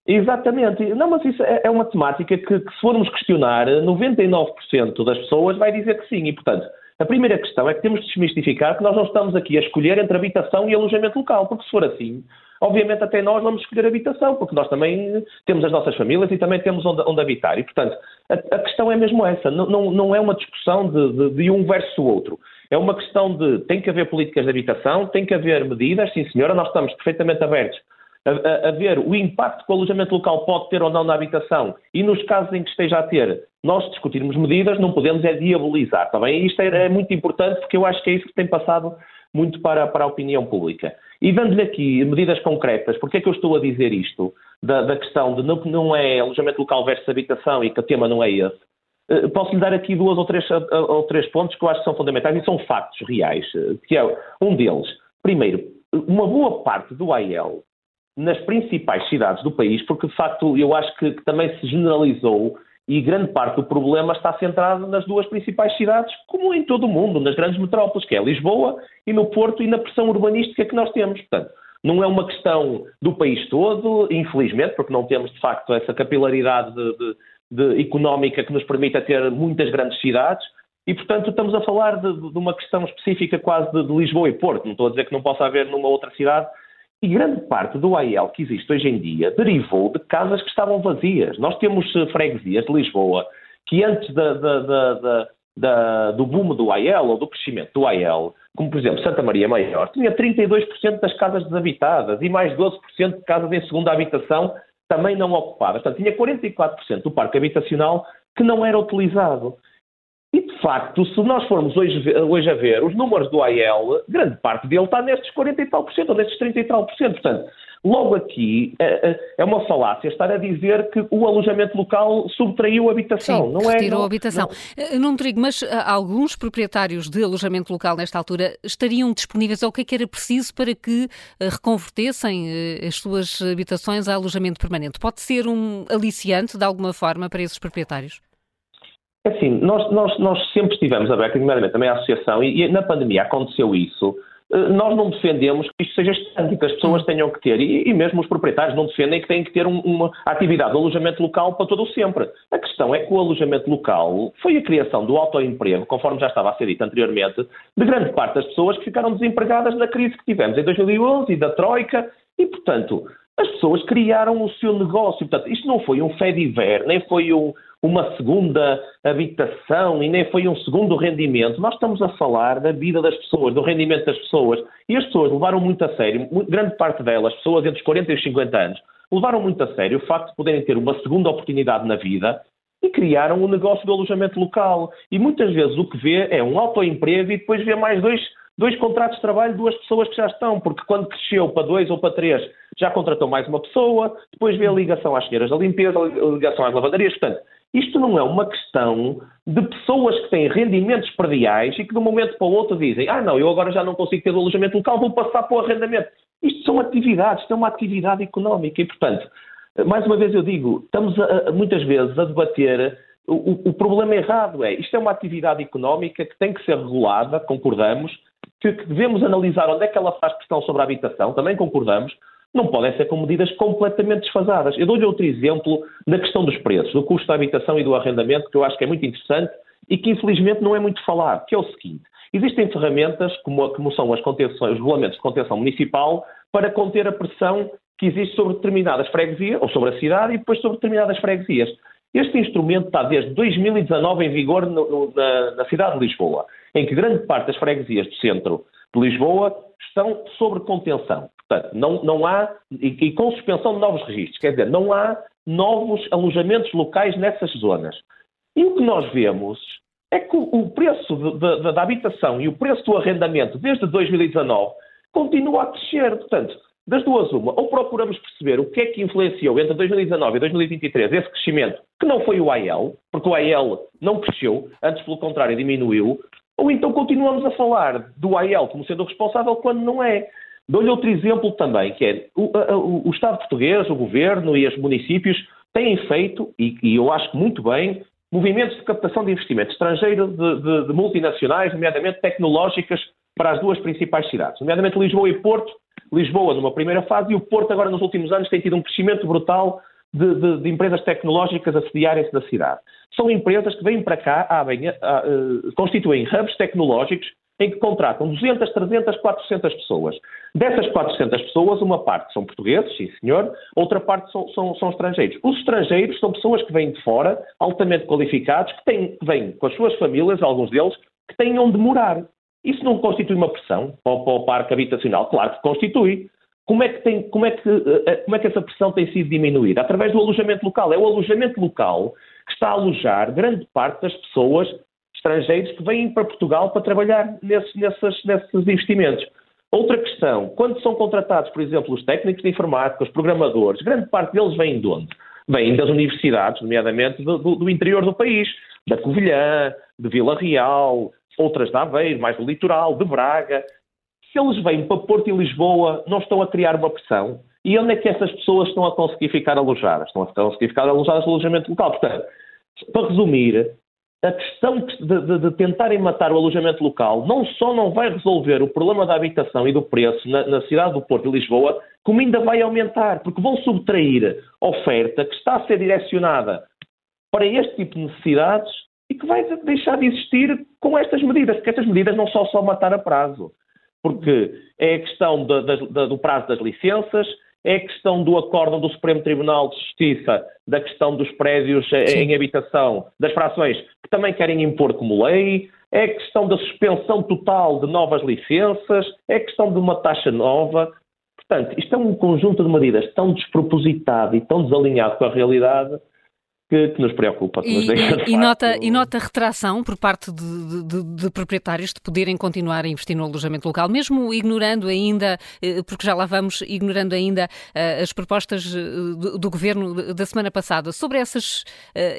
Speaker 4: Exatamente. Não, mas isso é, é uma temática que, que, se formos questionar, 99% das pessoas vai dizer que sim. E, portanto, a primeira questão é que temos de desmistificar que nós não estamos aqui a escolher entre habitação e alojamento local, porque se for assim, obviamente até nós vamos escolher habitação, porque nós também temos as nossas famílias e também temos onde, onde habitar. E, portanto, a, a, questão é mesmo essa, não, não, não é uma discussão de, de, de, um versus o outro. É uma questão de tem que haver políticas de habitação, tem que haver medidas, sim senhora, nós estamos perfeitamente abertos a, a, a, ver o impacto que o alojamento local pode ter ou não na habitação e nos casos em que esteja a ter, nós discutirmos medidas, não podemos é diabolizar, está bem? Isto é, é, muito importante porque eu acho que é isso que tem passado muito para, para a opinião pública. E dando-lhe aqui medidas concretas, porque é que eu estou a dizer isto? Da, da questão de não, não é alojamento local versus habitação e que o tema não é esse. Eh, posso-lhe dar aqui duas ou três, ou três pontos que eu acho que são fundamentais e são factos reais, eh, que é um deles. Primeiro, uma boa parte do AIL nas principais cidades do país, porque de facto eu acho que, que, também se generalizou e grande parte do problema está centrado nas duas principais cidades, como em todo o mundo, nas grandes metrópoles, que é Lisboa e no Porto e na pressão urbanística que nós temos. Portanto, não é uma questão do país todo, infelizmente, porque não temos de facto essa capilaridade de, de, de económica que nos permita ter muitas grandes cidades. E, portanto, estamos a falar de, de uma questão específica quase de, Lisboa e Porto. Não estou a dizer que não possa haver numa outra cidade, e grande parte do AEL que existe hoje em dia derivou de casas que estavam vazias. Nós temos eh, freguesias de Lisboa que antes da, da, da, do boom do AEL ou do crescimento do AEL, como por exemplo Santa Maria Maior, tinha 32% das casas desabitadas e mais 12% de casas em segunda habitação também não ocupadas. Portanto, tinha 44% do parque habitacional que não era utilizado. E, de facto, se nós formos hoje, hoje, a ver os números do AEL, grande parte dele está nestes 40 e tal por cento, ou nestes 30 e tal por cento. Portanto, Logo aqui é uma falácia estar a dizer que o alojamento local subtraiu a habitação.
Speaker 2: Sim,
Speaker 4: não
Speaker 2: é,
Speaker 4: retirou
Speaker 2: não, a habitação. Não, não trigo, mas alguns proprietários de alojamento local nesta altura estariam disponíveis ao que é que era preciso para que reconvertessem as suas habitações a alojamento permanente? Pode ser um aliciante de alguma forma para esses proprietários?
Speaker 4: É assim, nós, nós, nós sempre estivemos abertos, nomeadamente também a associação, e, e na pandemia aconteceu isso eh, nós não defendemos que isto seja estanque, que as pessoas hum. tenham que ter, e, e mesmo os proprietários não defendem que têm que ter um, uma atividade de alojamento local para todo o sempre. A questão é que o alojamento local foi a criação do autoemprego, conforme já estava a ser dito anteriormente, de grande parte das pessoas que ficaram desempregadas na crise que tivemos em 2011 e da Troika, e portanto as pessoas criaram o seu negócio. Portanto, isto não foi um fé diver, nem foi um, uma segunda habitação e nem foi um segundo rendimento. Nós estamos a falar da vida das pessoas, do rendimento das pessoas. E as pessoas levaram muito a sério, grande parte delas, pessoas entre os 40 e os 50 anos, levaram muito a sério o facto de poderem ter uma segunda oportunidade na vida e criaram o um negócio do alojamento local. E muitas vezes o que vê é um autoemprego e depois vê mais dois, dois contratos de trabalho, duas pessoas que já estão, porque quando cresceu para dois ou para três já contratou mais uma pessoa, depois vê a ligação às senhoras da limpeza, a ligação às lavanderias. Portanto, isto não é uma questão de pessoas que têm rendimentos perdiais e que de um momento para o outro dizem ah não, eu agora já não consigo ter o alojamento local, vou passar para o arrendamento. Isto são atividades, isto é uma atividade económica e, portanto, mais uma vez eu digo, estamos a, muitas vezes a debater o, o, problema errado é, isto é uma atividade económica que tem que ser regulada, concordamos, que, devemos analisar onde é que ela faz pressão sobre a habitação, também concordamos, não podem ser com medidas completamente desfasadas. Eu dou-lhe outro exemplo da questão dos preços, do custo da habitação e do arrendamento, que eu acho que é muito interessante e que infelizmente não é muito falado, que é o seguinte. Existem ferramentas, como, como são as contenções, os regulamentos de contenção municipal, para conter a pressão que existe sobre determinadas freguesias, ou sobre a cidade, e depois sobre determinadas freguesias. Este instrumento está desde 2019 em vigor no, no, na, na cidade de Lisboa, em que grande parte das freguesias do centro de Lisboa estão sobre contenção. Portanto, não, não há, e, e, com suspensão de novos registros, quer dizer, não há novos alojamentos locais nessas zonas. E o que nós vemos é que o, preço de, de, da habitação e o preço do arrendamento desde 2019 continua a crescer. Portanto, das duas uma, ou procuramos perceber o que é que influenciou entre 2019 e 2023 esse crescimento, que não foi o AEL, porque o AEL não cresceu, antes pelo contrário diminuiu, ou então continuamos a falar do AEL como sendo responsável quando não é. Dou-lhe outro exemplo também, que é o, o, o, Estado português, o Governo e os municípios têm feito, e, e, eu acho que muito bem, movimentos de captação de investimento estrangeiro de, de, de, multinacionais, nomeadamente tecnológicas, para as duas principais cidades, nomeadamente Lisboa e Porto. Lisboa numa primeira fase e o Porto agora nos últimos anos tem tido um crescimento brutal de, de empresas tecnológicas a sediarem-se na cidade. São empresas que vêm para cá, abrem, a, a, constituem hubs tecnológicos em que contratam 200, 300, 400 pessoas. Dessas 400 pessoas, uma parte são portugueses, sim senhor, outra parte são, são, são estrangeiros. Os estrangeiros são pessoas que vêm de fora, altamente qualificados, que, têm, vêm com as suas famílias, alguns deles, que têm onde morar. Isso não constitui uma pressão para para o parque habitacional? Claro que constitui. Como é que, tem, como, é que, eh, eh, como é que essa pressão tem sido diminuída? Através do alojamento local. É o alojamento local que está a alojar grande parte das pessoas estrangeiros que vêm para Portugal para trabalhar nesses, nesses, nesses investimentos. Outra questão, quando são contratados, por exemplo, os técnicos de informática, os programadores, grande parte deles vêm de onde? Vêm das universidades, nomeadamente do, do, do interior do país, da Covilhã, de Vila Real, outras de Aveiro, mais do litoral, de Braga. Se eles vêm para Porto e Lisboa, não estão a criar uma pressão? E onde é que essas pessoas estão a conseguir ficar alojadas? Estão a conseguir ficar alojadas no alojamento local. Portanto, para resumir, a questão de, de, de, tentarem matar o alojamento local não só não vai resolver o problema da habitação e do preço na, na, cidade do Porto e Lisboa, como ainda vai aumentar, porque vão subtrair oferta que está a ser direcionada para este tipo de necessidades e que vai deixar de existir com estas medidas, porque estas medidas não são só matar a prazo, porque é a questão do prazo das licenças, é a questão do acórdão do Supremo Tribunal de Justiça da questão dos prédios Sim. em habitação, das frações, que também querem impor como lei, é a questão da suspensão total de novas licenças, é a questão de uma taxa nova. Portanto, isto é um conjunto de medidas tão despropositado e tão desalinhado com a realidade que, que nos preocupa. Que
Speaker 2: e,
Speaker 4: nos
Speaker 2: e, e, nota, e nota retração por parte de, de, de, proprietários de poderem continuar a investir no alojamento local, mesmo ignorando ainda, eh, porque já lá vamos, ignorando ainda uh, as propostas eh, do, do, governo da semana passada sobre essas,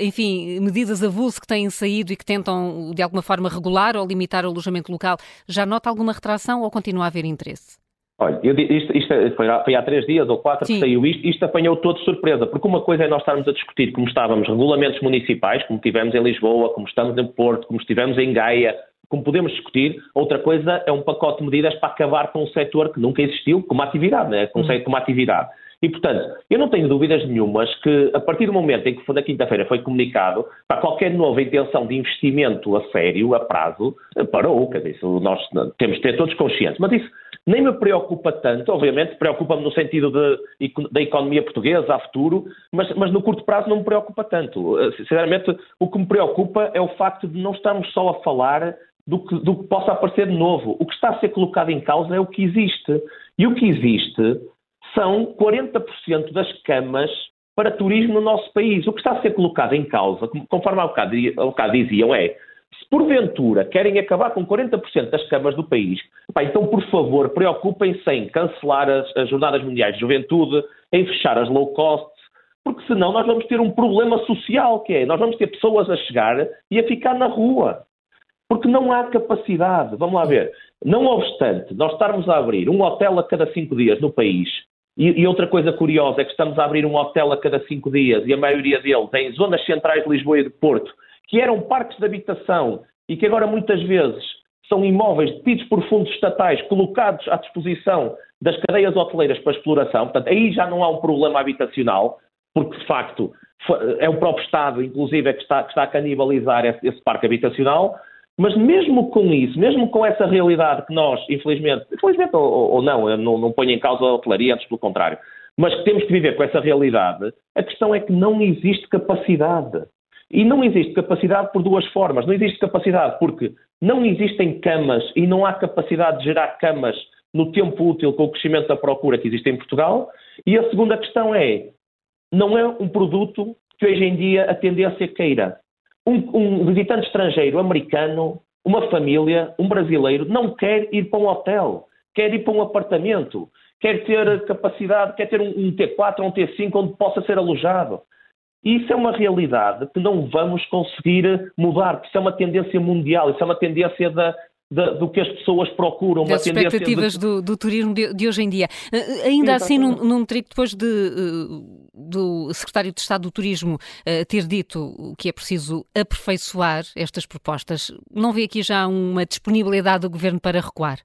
Speaker 2: enfim, medidas avulso que têm saído e que tentam de alguma forma regular ou limitar o alojamento local. Já nota alguma retração ou continua a haver interesse?
Speaker 4: Olha, eu, isto, isto foi, há, foi, há, três dias ou quatro Sim. que saiu isto, isto apanhou todo de surpresa, porque uma coisa é nós estarmos a discutir como estávamos regulamentos municipais, como tivemos em Lisboa, como estamos em Porto, como estivemos em Gaia, como podemos discutir, outra coisa é um pacote de medidas para acabar com um setor que nunca existiu como atividade, né? como, uhum. como atividade. E, portanto, eu não tenho dúvidas nenhumas que, a partir do momento em que na quinta-feira foi comunicado, para qualquer nova intenção de investimento a sério, a prazo, parou. Quer dizer, nós temos de ter todos conscientes. Mas isso nem me preocupa tanto, obviamente, preocupa-me no sentido de, da economia portuguesa a futuro, mas, mas, no curto prazo não me preocupa tanto. Eh, sinceramente, o que me preocupa é o facto de não estarmos só a falar do que, do que possa aparecer de novo. O que está a ser colocado em causa é o que existe. E o que existe são 40% das camas para turismo no nosso país. O que está a ser colocado em causa, conforme há bocado, bocado diziam, é se porventura querem acabar com 40% das câmaras do país, pá, então por favor preocupem-se em cancelar as, as, Jornadas Mundiais de Juventude, em fechar as low costs, porque senão nós vamos ter um problema social, que é, nós vamos ter pessoas a chegar e a ficar na rua. Porque não há capacidade. Vamos lá ver. Não obstante nós estarmos a abrir um hotel a cada cinco dias no país, e, e, outra coisa curiosa é que estamos a abrir um hotel a cada cinco dias e a maioria deles em zonas centrais de Lisboa e de Porto, que eram parques de habitação e que agora muitas vezes são imóveis detidos por fundos estatais colocados à disposição das cadeias hoteleiras para exploração. Portanto, aí já não há um problema habitacional, porque de facto é o próprio Estado, inclusive, é que está, que está a canibalizar esse, esse parque habitacional. Mas mesmo com isso, mesmo com essa realidade que nós, infelizmente, infelizmente ou, ou não, eu não, não ponho em causa a hotelaria, antes pelo contrário, mas que temos que viver com essa realidade, a questão é que não existe capacidade. E não existe capacidade por duas formas. Não existe capacidade porque não existem camas e não há capacidade de gerar camas no tempo útil com o crescimento da procura que existe em Portugal. E a segunda questão é: não é um produto que hoje em dia a tendência queira. Um, um visitante estrangeiro americano, uma família, um brasileiro, não quer ir para um hotel, quer ir para um apartamento, quer ter capacidade, quer ter um, um T4 ou um T5 onde possa ser alojado. Isso é uma realidade que não vamos conseguir mudar, porque isso é uma tendência mundial, isso é uma tendência da, da, do que as pessoas procuram.
Speaker 2: Das expectativas de... do, do, turismo de, de, hoje em dia. Uh, ainda assim, num, num trico depois de, uh, do secretário de Estado do Turismo uh, ter dito que é preciso aperfeiçoar estas propostas, não vê aqui já uma disponibilidade do Governo para recuar?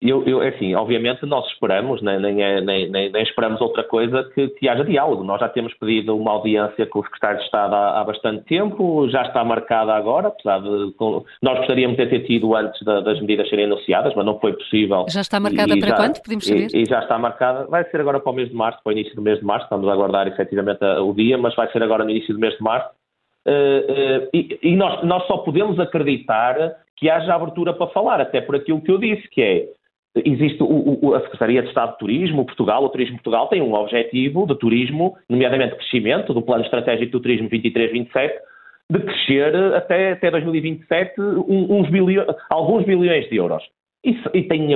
Speaker 4: Eu, eu, é assim, obviamente nós esperamos, nem, nem, é, nem, nem, esperamos outra coisa que, que haja diálogo. Nós já temos pedido uma audiência com o Secretário de Estado há, há bastante tempo, já está marcada agora, apesar de. Com, nós gostaríamos de ter tido antes da, das medidas serem anunciadas, mas não foi possível.
Speaker 2: Já está marcada e, para já, quando? Podemos saber?
Speaker 4: E, e, já está marcada, vai ser agora para o mês de março, para o início do mês de março, estamos a aguardar efetivamente o dia, mas vai ser agora no início do mês de março. Uh, uh, e, e nós, nós só podemos acreditar que haja abertura para falar, até por aquilo que eu disse, que é existe o, o, a Secretaria de Estado de Turismo, Portugal, o Turismo Portugal tem um objetivo de turismo, nomeadamente crescimento, do Plano Estratégico do Turismo 23-27, de crescer até, até 2027 uns alguns bilhões de euros. E, e tem,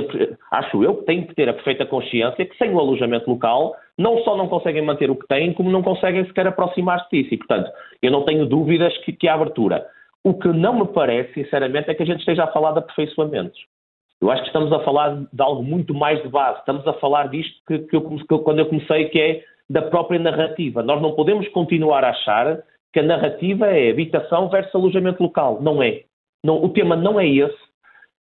Speaker 4: acho eu que tem que ter a perfeita consciência que sem o alojamento local não só não conseguem manter o que têm, como não conseguem sequer aproximar-se disso. E, portanto, eu não tenho dúvidas que, que há abertura. O que não me parece, sinceramente, é que a gente esteja a falar de aperfeiçoamentos. Eu acho que estamos a falar de algo muito mais de base. Estamos a falar disto que, que, eu, que quando eu comecei, que é da própria narrativa. Nós não podemos continuar a achar que a narrativa é habitação versus alojamento local. Não é. Não, o tema não é esse.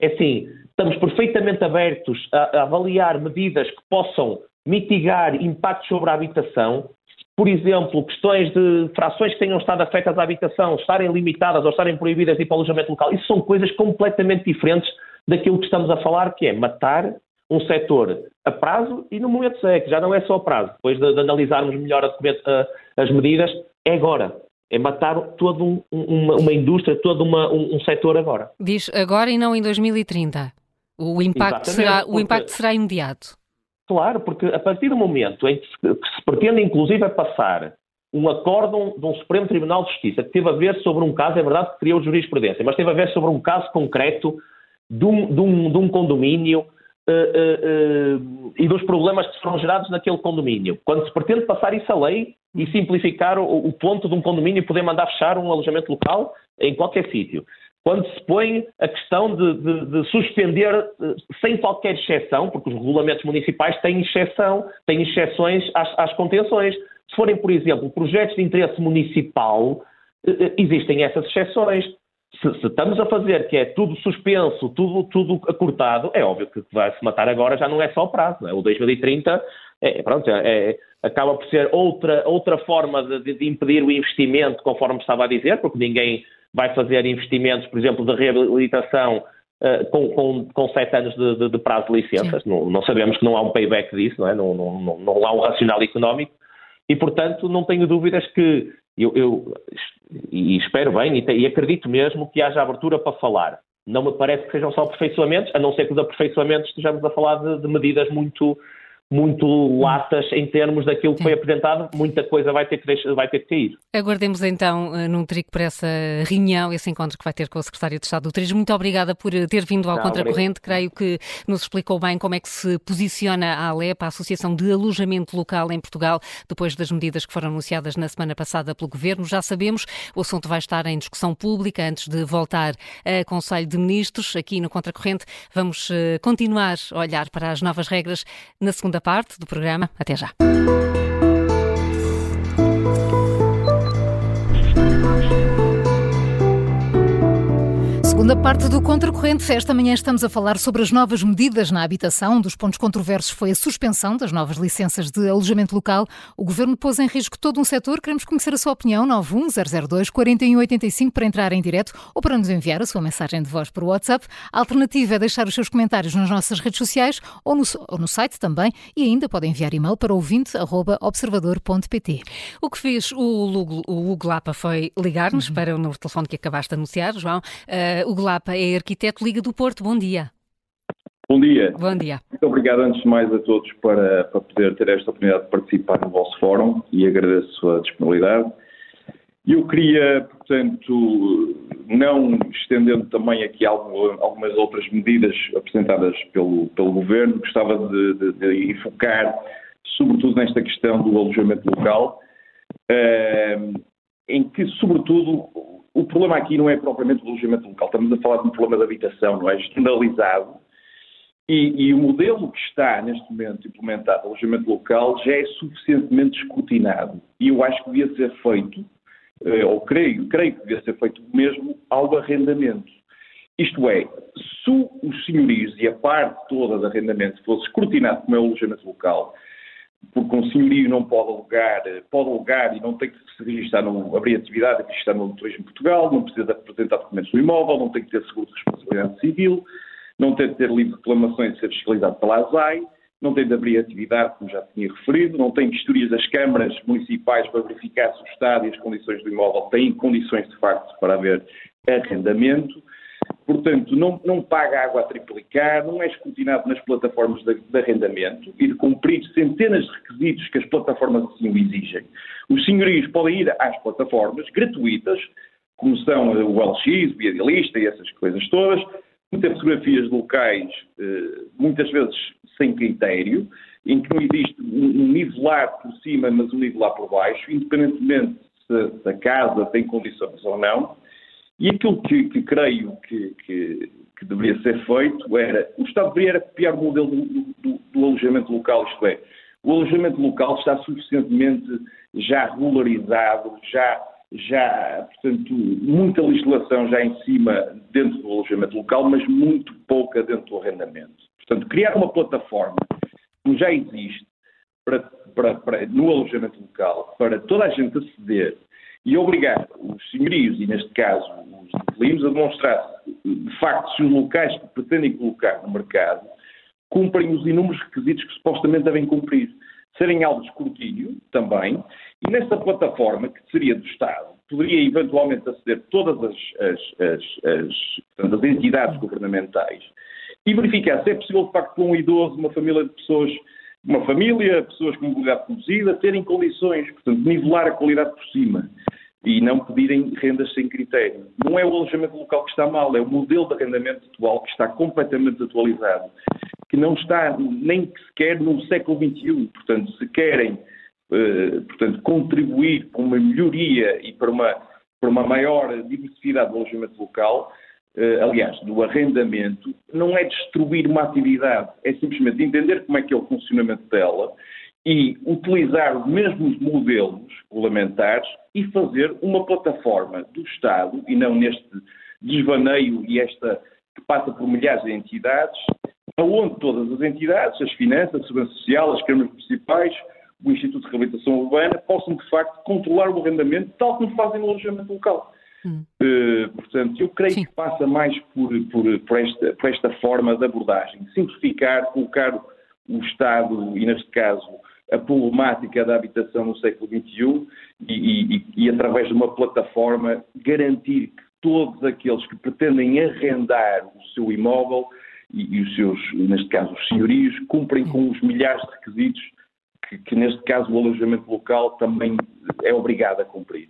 Speaker 4: É assim, estamos perfeitamente abertos a, a avaliar medidas que possam mitigar impactos sobre a habitação. Por exemplo, questões de frações que tenham estado afetas à habitação estarem limitadas ou estarem proibidas de ir para o alojamento local. Isso são coisas completamente diferentes daquilo que estamos a falar, que é matar um setor a prazo e no momento é que já não é só a prazo, depois de, de analisarmos melhor a, a, as medidas, é agora. É matar toda um, uma, uma, indústria, todo uma, um, um setor agora.
Speaker 2: Diz agora e não em 2030. O impacto, será, o impacto será imediato.
Speaker 4: Claro, porque a partir do momento em que se, que se pretende inclusive passar um acórdão de um Supremo Tribunal de Justiça que teve a ver sobre um caso, é verdade que criou jurisprudência, mas teve a ver sobre um caso concreto de um, de um, de um condomínio uh, uh, uh, e dos problemas que foram gerados naquele condomínio. Quando se pretende passar isso a lei e simplificar o, o ponto de um condomínio poder mandar fechar um alojamento local em qualquer sítio quando se põe a questão de, de, de, suspender sem qualquer exceção, porque os regulamentos municipais têm exceção, têm exceções às, às contenções. Se forem, por exemplo, projetos de interesse municipal, existem essas exceções se, se, estamos a fazer que é tudo suspenso, tudo, tudo acortado, é óbvio que vai se matar agora já não é só o prazo, não é? o 2030 é, pronto, é, é, acaba por ser outra, outra forma de, de, impedir o investimento, conforme estava a dizer, porque ninguém vai fazer investimentos, por exemplo, de reabilitação uh, com, com, com, sete anos de, de, de prazo de licenças. Não, não, sabemos que não há um payback disso, não, é? não, não, não há um racional económico e, portanto, não tenho dúvidas que eu, eu e espero bem e, e, acredito mesmo que haja abertura para falar. Não me parece que sejam só aperfeiçoamentos, a não ser que os aperfeiçoamentos estejamos a falar de, de medidas muito muito latas em termos daquilo que foi apresentado, muita coisa vai ter que, deixar, vai ter que cair.
Speaker 2: Aguardemos então eh, num trigo para essa reunião, esse encontro que vai ter com o Secretário de Estado do Turismo. Muito obrigada por eh, ter vindo ao Não, Contracorrente. Creio que nos explicou bem como é que se posiciona a ALEP, a Associação de Alojamento Local em Portugal, depois das medidas que foram anunciadas na semana passada pelo Governo. Já sabemos, o assunto vai estar em discussão pública antes de voltar a Conselho de Ministros. Aqui no Contracorrente vamos eh, continuar a olhar para as novas regras na segunda segunda parte do programa. Até já.
Speaker 1: Segunda parte do Contracorrente. Esta manhã estamos a falar sobre as novas medidas na habitação. Um dos pontos controversos foi a suspensão das novas licenças de alojamento local. O Governo pôs em risco todo um setor. Queremos conhecer a sua opinião. 91002 4185 para entrar em direto ou para nos enviar a sua mensagem de voz por WhatsApp. A alternativa é deixar os seus comentários nas nossas redes sociais ou no, ou no site também. E ainda pode enviar e-mail para ouvinte.observador.pt.
Speaker 2: O que fez o Hugo Lapa foi ligar-nos uhum. para o número de telefone que acabaste de anunciar, João. Uh, Hugo Lapa é arquiteto Liga do Porto. Bom dia.
Speaker 5: Bom dia.
Speaker 2: Bom dia.
Speaker 5: Muito obrigado, antes de mais, a todos para, para poder ter esta oportunidade de participar no vosso fórum e agradeço a disponibilidade. Eu queria, portanto, não estendendo também aqui algumas outras medidas apresentadas pelo, pelo Governo, gostava de, de, de enfocar sobretudo nesta questão do alojamento local, eh, em que, sobretudo, o problema aqui não é propriamente o alojamento local, estamos a falar de um problema de habitação, não é? Generalizado. E, e o modelo que está neste momento implementado, alojamento local, já é suficientemente escrutinado. E eu acho que devia ser feito, eh, ou creio, creio que devia ser feito mesmo ao arrendamento. Isto é, se os senhorios e a parte toda de arrendamento fosse escrutinado como é o alojamento local, porque um senhorio não pode alugar, pode alugar e não tem que se registrar, não abrir atividade registrar no Turismo Portugal, não precisa apresentar documentos do imóvel, não tem que ter seguro de responsabilidade civil, não tem de ter livre de reclamações e ser fiscalizado pela ASAI, não tem de abrir atividade, como já tinha referido, não tem vistorias das câmaras municipais para verificar se o Estado e as condições do imóvel têm condições de facto para haver arrendamento, portanto, não, não paga água a triplicar, não é escrutinado nas plataformas de, de, arrendamento e de cumprir centenas de requisitos que as plataformas assim o exigem. Os senhorios podem ir às plataformas gratuitas, como são o LX, o Idealista e essas coisas todas, meter fotografias de locais, eh, muitas vezes sem critério, em que não existe um nivelar por cima, mas um nivelar por baixo, independentemente se a casa tem condições ou não, e aquilo que, que creio que, que, que, deveria ser feito era, o Estado deveria copiar o modelo do, do, do, alojamento local, isto é, o alojamento local está suficientemente já regularizado, já, já, portanto, muita legislação já em cima dentro do alojamento local, mas muito pouca dentro do arrendamento. Portanto, criar uma plataforma, como já existe, para, para, para, no alojamento local, para toda a gente aceder e obrigar os senhorios, e neste caso os inquilinos, a demonstrar de facto se os locais que pretendem colocar no mercado cumprem os inúmeros requisitos que supostamente devem cumprir. Serem alvo de escrutínio também, e nesta plataforma, que seria do Estado, poderia eventualmente aceder todas as, as, as, as, portanto, as entidades governamentais e verificar se é possível, de facto, um idoso, uma família de pessoas uma família, pessoas com mobilidade reduzida, terem condições, portanto, nivelar a qualidade por cima e não pedirem rendas sem critério. Não é o alojamento local que está mal, é o modelo de arrendamento atual que está completamente atualizado, que não está nem sequer no século XXI. Portanto, se querem eh, portanto, contribuir para uma melhoria e para uma, para uma maior diversidade do alojamento local, eh, aliás, do arrendamento, não é destruir uma atividade, é simplesmente entender como é que é o funcionamento dela e utilizar os mesmos modelos regulamentares e fazer uma plataforma do Estado, e não neste desvaneio e esta que passa por milhares de entidades, aonde todas as entidades, as finanças, a segurança social, as câmaras municipais, o Instituto de Reabilitação Urbana, possam de facto controlar o arrendamento tal como fazem no alojamento local. Hum. Uh, portanto, eu creio Sim. que passa mais por, por, por, esta, por, esta, forma de abordagem, simplificar, colocar o Estado, e neste caso a problemática da habitação no século XXI, e, e, e através de uma plataforma garantir que todos aqueles que pretendem arrendar o seu imóvel e, e os seus, neste caso, os senhorios, cumprem com os milhares de requisitos que, que, neste caso, o alojamento local também é obrigado a cumprir.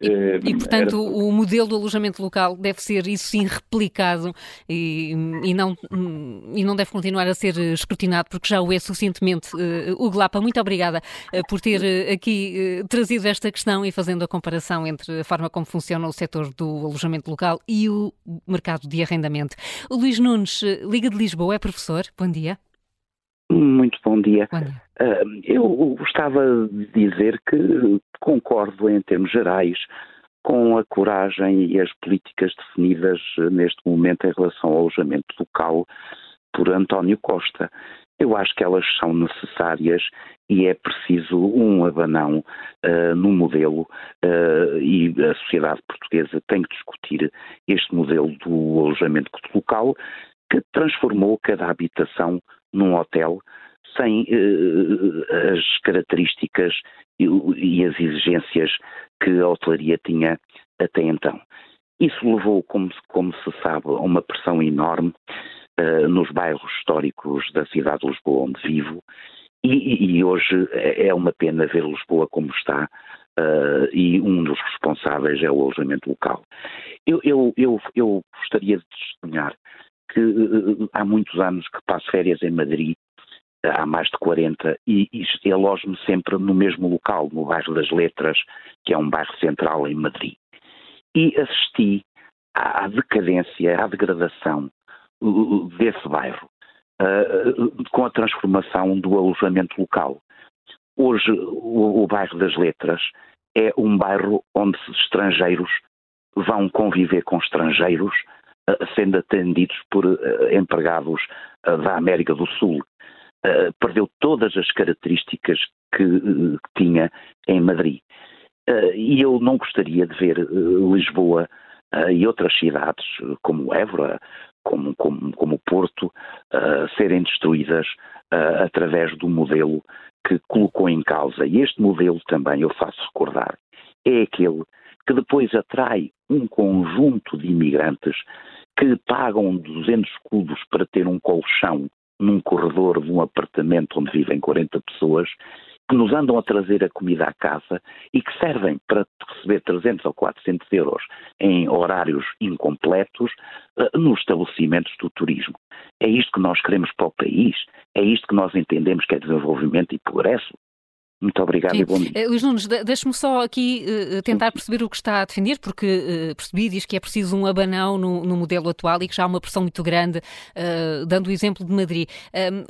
Speaker 2: E, uh, e, portanto, era... o modelo do alojamento local deve ser, isso sim, replicado e, e, não, e não deve continuar a ser escrutinado, porque já o é suficientemente. Uh, Hugo Lapa, muito obrigada uh, por ter uh, aqui trazido esta questão e fazendo a comparação entre a forma como funciona o setor do alojamento local e o mercado de arrendamento. O Luís Nunes, Liga de Lisboa, é professor. Bom dia.
Speaker 6: Muito bom dia. Bom dia. Uh, eu gostava de dizer que concordo em termos gerais com a coragem e as políticas definidas neste momento em relação ao alojamento local por António Costa. Eu acho que elas são necessárias e é preciso um abanão uh, no modelo uh, e a sociedade portuguesa tem que discutir este modelo do alojamento local que transformou cada habitação num hotel sem uh, as características e, e, as exigências que a hotelaria tinha até então. Isso levou, como, como se sabe, a uma pressão enorme uh, nos bairros históricos da cidade de Lisboa, onde vivo, e, e hoje é, é uma pena ver Lisboa como está, uh, e um dos responsáveis é o alojamento local. Eu, eu, eu, eu gostaria de testemunhar que uh, há muitos anos que passo férias em Madrid, há mais de 40, e, e alojo-me sempre no mesmo local, no bairro das Letras, que é um bairro central em Madrid. E assisti à decadência, à degradação uh, desse bairro, uh, com a transformação do alojamento local. Hoje, o, o bairro das Letras é um bairro onde estrangeiros vão conviver com estrangeiros sendo atendidos por eh, empregados eh, da América do Sul. Eh, perdeu todas as características que, tinha em Madrid. E eu não gostaria de ver Lisboa e outras cidades, como Évora, como, como, como Porto, serem destruídas através do modelo que colocou em causa. E este modelo também, eu faço recordar, é aquele que depois atrai um conjunto de imigrantes que pagam 200 escudos para ter um colchão num corredor de um apartamento onde vivem 40 pessoas, que nos andam a trazer a comida à casa e que servem para receber 300 ou 400 euros em horários incompletos uh, nos estabelecimentos do turismo. É isto que nós queremos para o país, é isto que nós entendemos que é desenvolvimento e progresso. Muito obrigado Sim. e bom dia. Uh,
Speaker 2: Luís Nunes, deixe-me só aqui uh, tentar perceber o que está a defender, porque uh, percebi, diz que é preciso um abanão no, no, modelo atual e que já há uma pressão muito grande, dando o exemplo de Madrid.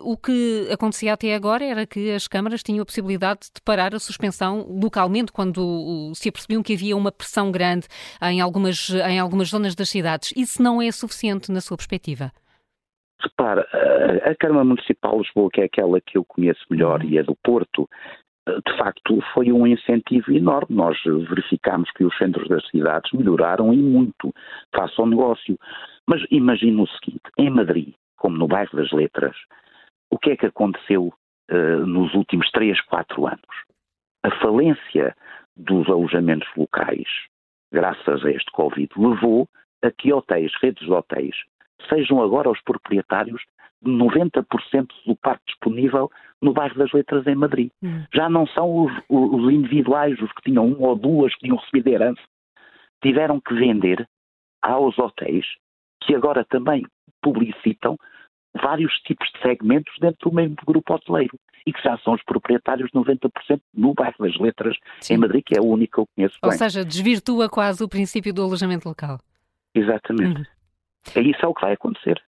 Speaker 2: o que acontecia até agora era que as câmaras tinham a possibilidade de parar a suspensão localmente, quando se apercebiam que havia uma pressão grande em algumas, em algumas zonas das cidades. Isso não é suficiente na sua perspectiva?
Speaker 6: Repara, a Câmara Municipal de Lisboa, que é aquela que eu conheço melhor uhum. e é do Porto, de facto foi um incentivo enorme. Nós verificamos que os centros das cidades melhoraram e muito face ao negócio. Mas imagine o seguinte: em Madrid, como no bairro das Letras, o que é que aconteceu uh, nos últimos 3, 4 anos? A falência dos alojamentos locais, graças a este Covid, levou a que hotéis, redes de hotéis, sejam agora os proprietários 90% do parque disponível no bairro das Letras em Madrid. Hum. Já não são os, os, individuais, os que tinham um ou duas que tinham recebido herança, tiveram que vender aos hotéis, que agora também publicitam vários tipos de segmentos dentro do mesmo grupo hoteleiro e que já são os proprietários de 90% no bairro das Letras Sim. em Madrid, que é o único que eu conheço
Speaker 2: Ou
Speaker 6: bem.
Speaker 2: seja, desvirtua quase o princípio do alojamento local.
Speaker 6: Exatamente. Uhum. É isso é o que vai acontecer.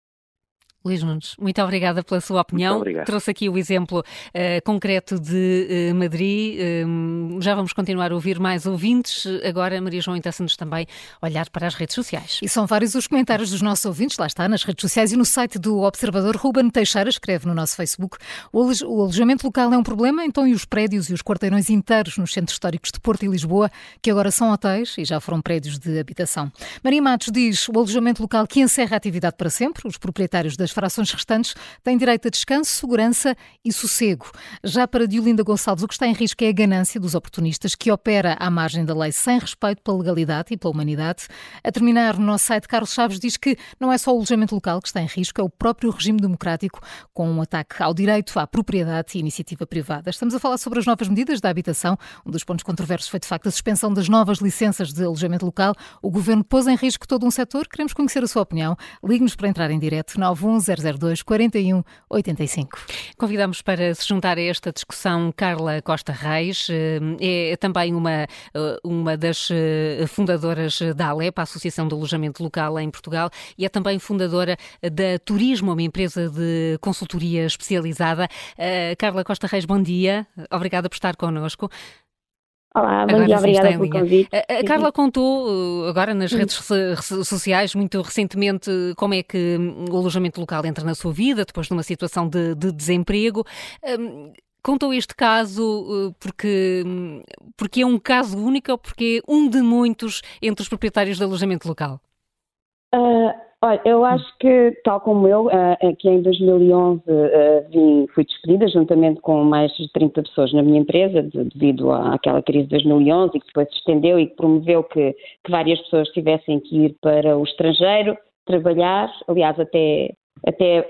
Speaker 2: Luís Nunes, muito obrigada pela sua opinião. Trouxe aqui o exemplo uh, concreto de uh, Madrid. Uh, já vamos continuar a ouvir mais ouvintes. Agora, Maria João, interessa-nos também olhar para as redes sociais.
Speaker 1: E são vários os comentários dos nossos ouvintes, lá está, nas redes sociais e no site do Observador. Ruben Teixeira escreve no nosso Facebook: o, o alojamento local é um problema, então e os prédios e os quarteirões inteiros nos centros históricos de Porto e Lisboa, que agora são hotéis e já foram prédios de habitação. Maria Matos diz: o alojamento local que encerra a atividade para sempre, os proprietários das frações restantes têm direito a descanso, segurança e sossego. Já para Diolinda Gonçalves, o que está em risco é a ganância dos oportunistas que opera à margem da lei sem respeito pela legalidade e pela humanidade. A terminar, no nosso site, Carlos Chaves diz que não é só o alojamento local que está em risco, é o próprio regime democrático com um ataque ao direito, à propriedade e iniciativa privada. Estamos a falar sobre as novas medidas da habitação. Um dos pontos controversos foi, de facto, a suspensão das novas licenças de alojamento local. O governo pôs em risco todo um setor. Queremos conhecer a sua opinião. Ligue-nos para entrar em direto 91003 02 41 85.
Speaker 2: Convidamos para se juntar a esta discussão Carla Costa Reis, eh, é também uma, eh, uma das eh, fundadoras da ALEP, a Associação de Alojamento Local em Portugal, e é também fundadora da Turismo, uma empresa de consultoria especializada. Carla Costa Reis, bom dia. Obrigada por estar connosco.
Speaker 7: Olá, bom dia, obrigada pelo convite.
Speaker 2: A, a Carla contou uh, agora nas redes sociais, muito recentemente, como é que hum, o alojamento local entra na sua vida, depois de uma situação de, de desemprego. Um, contou este caso uh, porque, hum, porque é um caso único ou porque é um de muitos entre os proprietários de alojamento local?
Speaker 7: Uh, Olha, eu acho que, tal como eu, uh, que em 2011 uh, eh, vim, fui despedida juntamente com mais de 30 pessoas na minha empresa, de, devido àquela crise de 2011 e que depois se estendeu e que promoveu que, que várias pessoas tivessem que ir para o estrangeiro trabalhar, aliás, até, até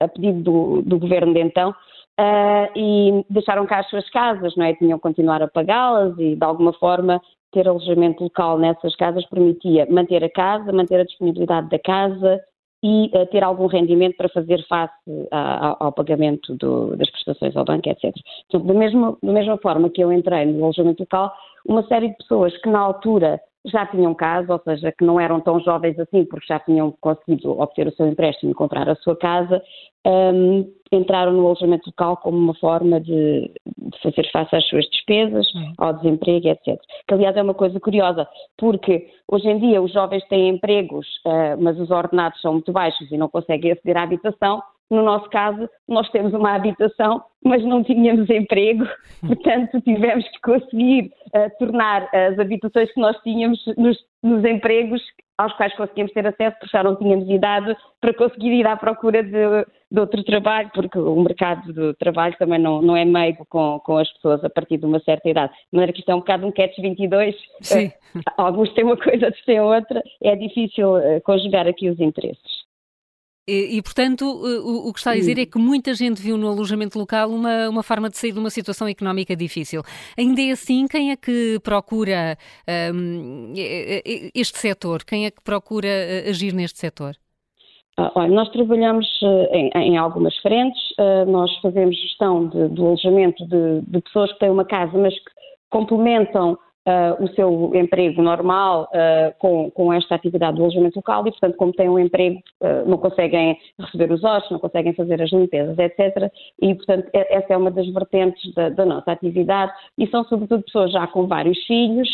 Speaker 7: a, a pedido do, do, governo de então, uh, e deixaram cá as suas casas, não é? Tinham que continuar a pagá-las e, de alguma forma, ter alojamento local nessas casas permitia manter a casa, manter a disponibilidade da casa e uh, ter algum rendimento para fazer face a, ao pagamento do, das prestações ao banco, etc. Portanto, da mesma, da mesma forma que eu entrei no alojamento local, uma série de pessoas que na altura já tinham casa, ou seja, que não eram tão jovens assim, porque já tinham conseguido obter o seu empréstimo e comprar a sua casa, um, entraram no alojamento local como uma forma de, de fazer face às suas despesas, uhum. ao desemprego, etc. Que, aliás, é uma coisa curiosa, porque hoje em dia os jovens têm empregos, uh, mas os ordenados são muito baixos e não conseguem aceder à habitação, no nosso caso, nós temos uma habitação, mas não tínhamos emprego, portanto, tivemos que conseguir uh, tornar as habitações que nós tínhamos nos, nos, empregos aos quais conseguíamos ter acesso, porque já não tínhamos idade para conseguir ir à procura de, de outro trabalho, porque o mercado do trabalho também não, não é meigo com, com as pessoas a partir de uma certa idade. De maneira que isto é um bocado um catch 22,
Speaker 2: Sim.
Speaker 7: Uh, alguns têm uma coisa, outros têm outra, é difícil uh, conjugar aqui os interesses.
Speaker 2: E, e, portanto, o, o, que está a dizer é que muita gente viu no alojamento local uma, uma forma de sair de uma situação económica difícil. Ainda é assim, quem é que procura um, este setor? Quem é que procura uh, agir neste setor?
Speaker 7: Uh, olha, nós trabalhamos uh, em, em, algumas frentes, nós fazemos gestão de, do alojamento de, de, pessoas que têm uma casa, mas que complementam uh, o seu emprego normal uh, com, com, esta atividade do alojamento local e, portanto, como têm um emprego, uh, não conseguem receber os hóspedes, não conseguem fazer as limpezas, etc. E, portanto, essa é uma das vertentes da, da nossa atividade e são, sobretudo, pessoas já com vários filhos,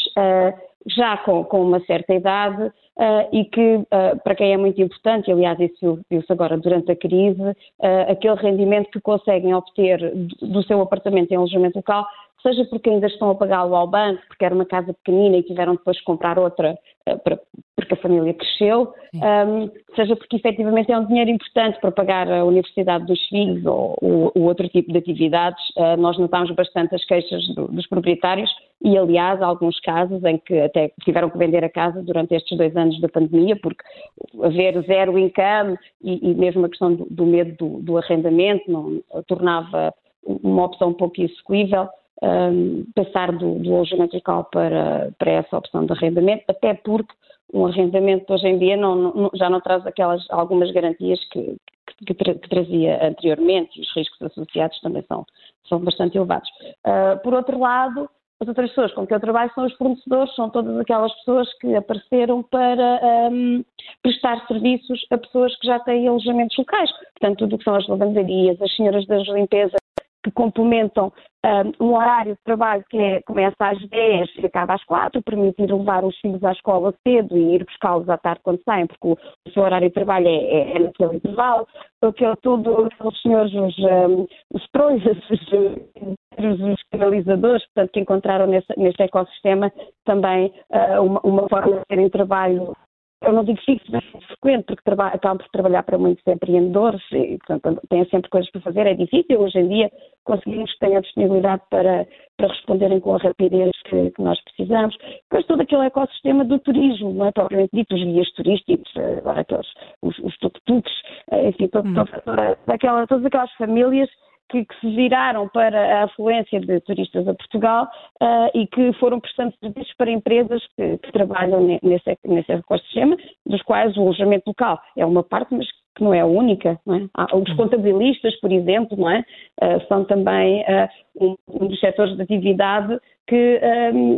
Speaker 7: já com, com, uma certa idade uh, e que, uh, para quem é muito importante, aliás, isso viu-se agora durante a crise, uh, aquele rendimento que conseguem obter do, do seu apartamento em alojamento local seja porque ainda estão a pagá-lo ao banco, porque era uma casa pequenina e tiveram depois que comprar outra, eh, porque a família cresceu, um, seja porque efetivamente é um dinheiro importante para pagar a universidade dos filhos ou, ou, ou outro tipo de atividades. Uh, nós notámos bastante as queixas do, dos proprietários e, aliás, alguns casos em que até tiveram que vender a casa durante estes dois anos da pandemia, porque haver zero income e, e mesmo a questão do, do medo do, do, arrendamento não, tornava uma opção pouco execuível. Um, passar do, do alojamento local para, para essa opção de arrendamento, até porque um arrendamento hoje em dia não, não, já não traz aquelas algumas garantias que, que, que, que, trazia anteriormente e os riscos associados também são, são bastante elevados. Uh, por outro lado, as outras pessoas com que eu trabalho são os fornecedores, são todas aquelas pessoas que apareceram para um, prestar serviços a pessoas que já têm alojamentos locais. Portanto, tudo o que são as lavanderias, as senhoras das limpezas que complementam um, um, horário de trabalho que é, começa às 10 e acaba às 4, permitir levar os filhos à escola cedo e ir buscá-los à tarde quando saem, porque o, o seu horário de trabalho é, é, é naquele intervalo. Aquele, tudo, os senhores, os, um, os trolhas, os, os canalizadores, portanto, que encontraram nesse, neste ecossistema também uh, uma, uma forma de terem trabalho eu não digo fixo, mas frequente, porque acabam por trabalhar para muitos empreendedores e, portanto, têm sempre coisas para fazer. É difícil hoje em dia conseguirmos que tenham a disponibilidade para, para responderem com a rapidez que, que, nós precisamos. Depois todo aquele ecossistema do turismo, não é propriamente dito, os guias turísticos, agora aqueles, os, os tuk-tuks, enfim, todo, hum. toda, aquela, todas aquelas famílias que, que, se viraram para a afluência de turistas a Portugal uh, e que foram prestando serviços para empresas que, que trabalham nesse, nesse ecossistema, dos quais o alojamento local é uma parte, mas que não é a única. Não é? Há, os contabilistas, por exemplo, não é? Uh, são também uh, um, um, dos setores de atividade que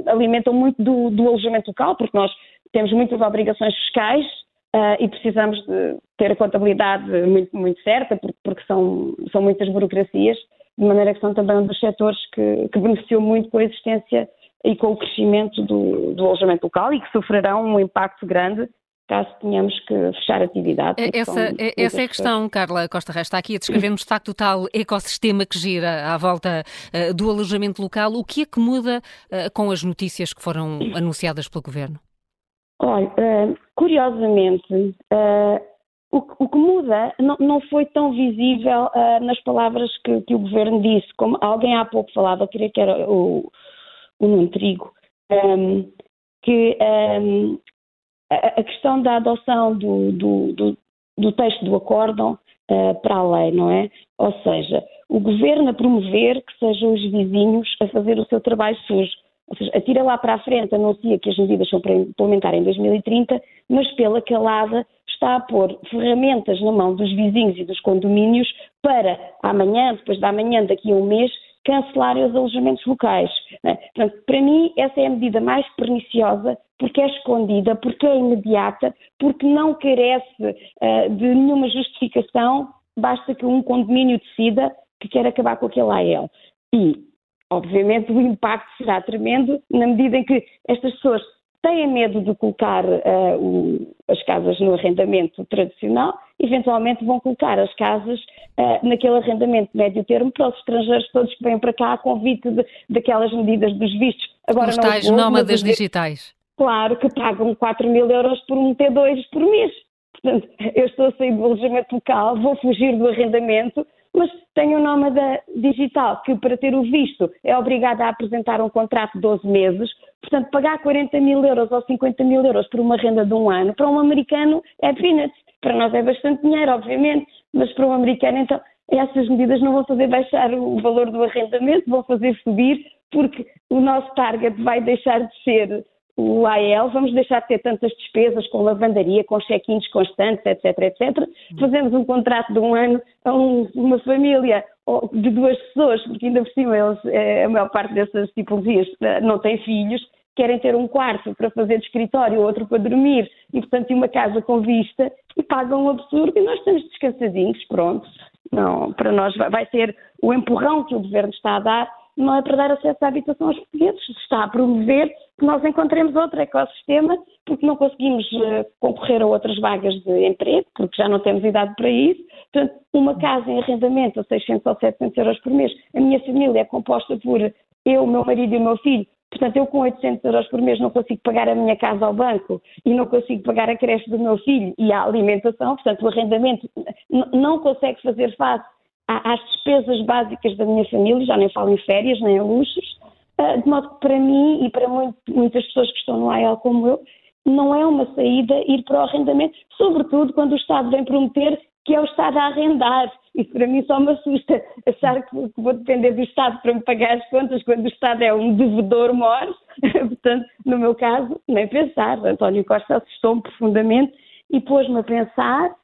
Speaker 7: alimentam muito do, do alojamento local, porque nós temos muitas obrigações fiscais Uh, e precisamos de ter a contabilidade muito, muito certa, porque, porque, são, são muitas burocracias, de maneira que são também um dos setores que, que beneficiou muito com a existência e com o crescimento do, do alojamento local e que sofrerão um impacto grande caso tenhamos que fechar a atividade.
Speaker 2: Essa, essa é a questão, Carla Costa Reis. Está aqui a descrever-nos de facto o tal ecossistema que gira à volta uh, do alojamento local. O que é que muda uh, com as notícias que foram anunciadas pelo Governo?
Speaker 7: Olha, uh, curiosamente, uh, o, o, que muda não, não, foi tão visível uh, nas palavras que, que, o governo disse, como alguém há pouco falava, queria que era o, o Nuno Trigo, um, ehm, que um, ehm, a, a, questão da adoção do, do, do, do texto do acórdão para a lei, não é? Ou seja, o governo a promover que sejam os vizinhos a fazer o seu trabalho sujo. Ou seja, atira lá para a frente, anuncia que as medidas são para implementar em 2030, mas pela calada está a pôr ferramentas na mão dos vizinhos e dos condomínios para amanhã, depois da manhã, daqui a um mês, cancelarem os alojamentos locais. Né? Portanto, para mim, essa é a medida mais perniciosa, porque é escondida, porque é imediata, porque não carece uh, de nenhuma justificação, basta que um condomínio decida que quer acabar com aquele AL. E Obviamente o impacto será tremendo na medida em que estas pessoas têm medo de colocar uh, o, as casas no arrendamento tradicional, eventualmente vão colocar as casas uh, naquele arrendamento médio termo para os estrangeiros todos que vêm para cá a convite de, daquelas medidas dos vistos.
Speaker 2: Agora, os tais nómadas digitais.
Speaker 7: Claro, que pagam 4 mil euros por um T2 por mês. Portanto, eu estou a sair do alojamento local, vou fugir do arrendamento, mas tem o nome da digital, que para ter o visto é obrigada a apresentar um contrato de 12 meses, portanto, pagar 40 mil euros ou 50 mil euros por uma renda de um ano, para um americano é peanuts. Para nós é bastante dinheiro, obviamente, mas para um americano, então, essas medidas não vão fazer baixar o valor do arrendamento, vão fazer subir, porque o nosso target vai deixar de ser o AEL, vamos deixar de ter tantas despesas com lavandaria, com check-ins constantes, etc, etc. Fazemos um contrato de um ano a um, uma família de duas pessoas, porque ainda por cima eles, eh, a maior parte dessas tipologias eh, não têm filhos, querem ter um quarto para fazer de escritório, outro para dormir, e portanto uma casa com vista, e pagam um absurdo, e nós estamos descansadinhos, pronto. Não, para nós vai ser o empurrão que o governo está a dar não é para dar acesso à habitação aos portugueses, está a promover que nós encontremos outro ecossistema, porque não conseguimos uh, concorrer a outras vagas de emprego, porque já não temos idade para isso. Portanto, uma casa em arrendamento a 600 ou 700 euros por mês, a minha família é composta por eu, o meu marido e o meu filho, Portanto, eu com 800 euros por mês não consigo pagar a minha casa ao banco e não consigo pagar a creche do meu filho e a alimentação, portanto, o arrendamento não consegue fazer face às despesas básicas da minha família, já nem falo em férias, nem em luxos, ah, de modo que para mim e para muitas pessoas que estão no AEL como eu, não é uma saída ir para o arrendamento, sobretudo quando o Estado vem prometer que é o Estado a arrendar. Isso para mim só me assusta, achar que vou depender do Estado para me pagar as contas quando o Estado é um devedor maior. Portanto, no meu caso, nem pensar. António Costa assustou-me profundamente e pôs-me a pensar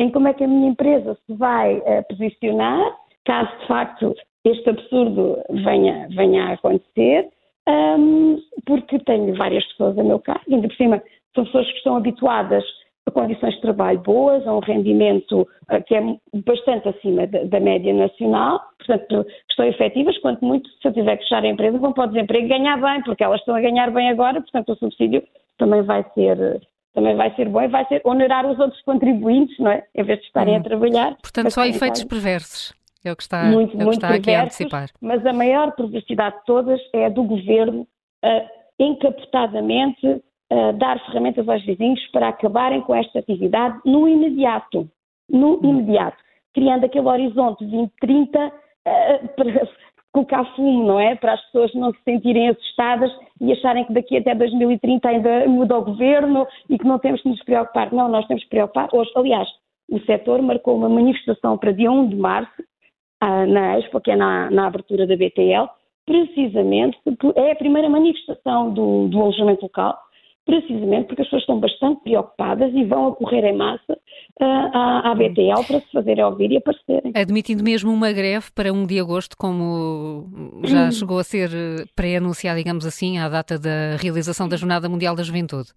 Speaker 7: em como é que a minha empresa se vai uh, posicionar caso de facto este absurdo venha, venha a acontecer, um, porque tenho várias pessoas a meu cargo, ainda por cima são pessoas que estão habituadas a condições de trabalho boas, a um rendimento uh, que é bastante acima da, da, média nacional, portanto, estão efetivas, quanto muito, se eu tiver que fechar a empresa, vão para o desemprego ganhar bem, porque elas estão a ganhar bem agora, portanto, o subsídio também vai ser também vai ser bom e vai ser onerar os outros contribuintes, não é? Em vez de estarem hum. a trabalhar.
Speaker 2: Portanto, só efeitos perversos. É o que está, muito, é que está aqui a antecipar.
Speaker 7: Mas a maior perversidade de todas é a do governo uh, encapotadamente uh, dar ferramentas aos vizinhos para acabarem com esta atividade no imediato. No hum. imediato. Criando aquele horizonte 2030 uh, colocar fumo, não é? Para as pessoas não se sentirem assustadas e acharem que daqui até 2030 ainda muda o governo e que não temos que nos preocupar. Não, nós temos que preocupar. Hoje, aliás, o setor marcou uma manifestação para dia 1 de março na Expo, que é na, na, abertura da BTL, precisamente porque é a primeira manifestação do, do alojamento local, precisamente porque as pessoas estão bastante preocupadas e vão acorrer em massa uh, à, à BTL para se fazerem ouvir e aparecerem.
Speaker 2: Admitindo mesmo uma greve para 1 de agosto, como já chegou a ser pré-anunciado, digamos assim, à data da realização da Jornada Mundial da Juventude.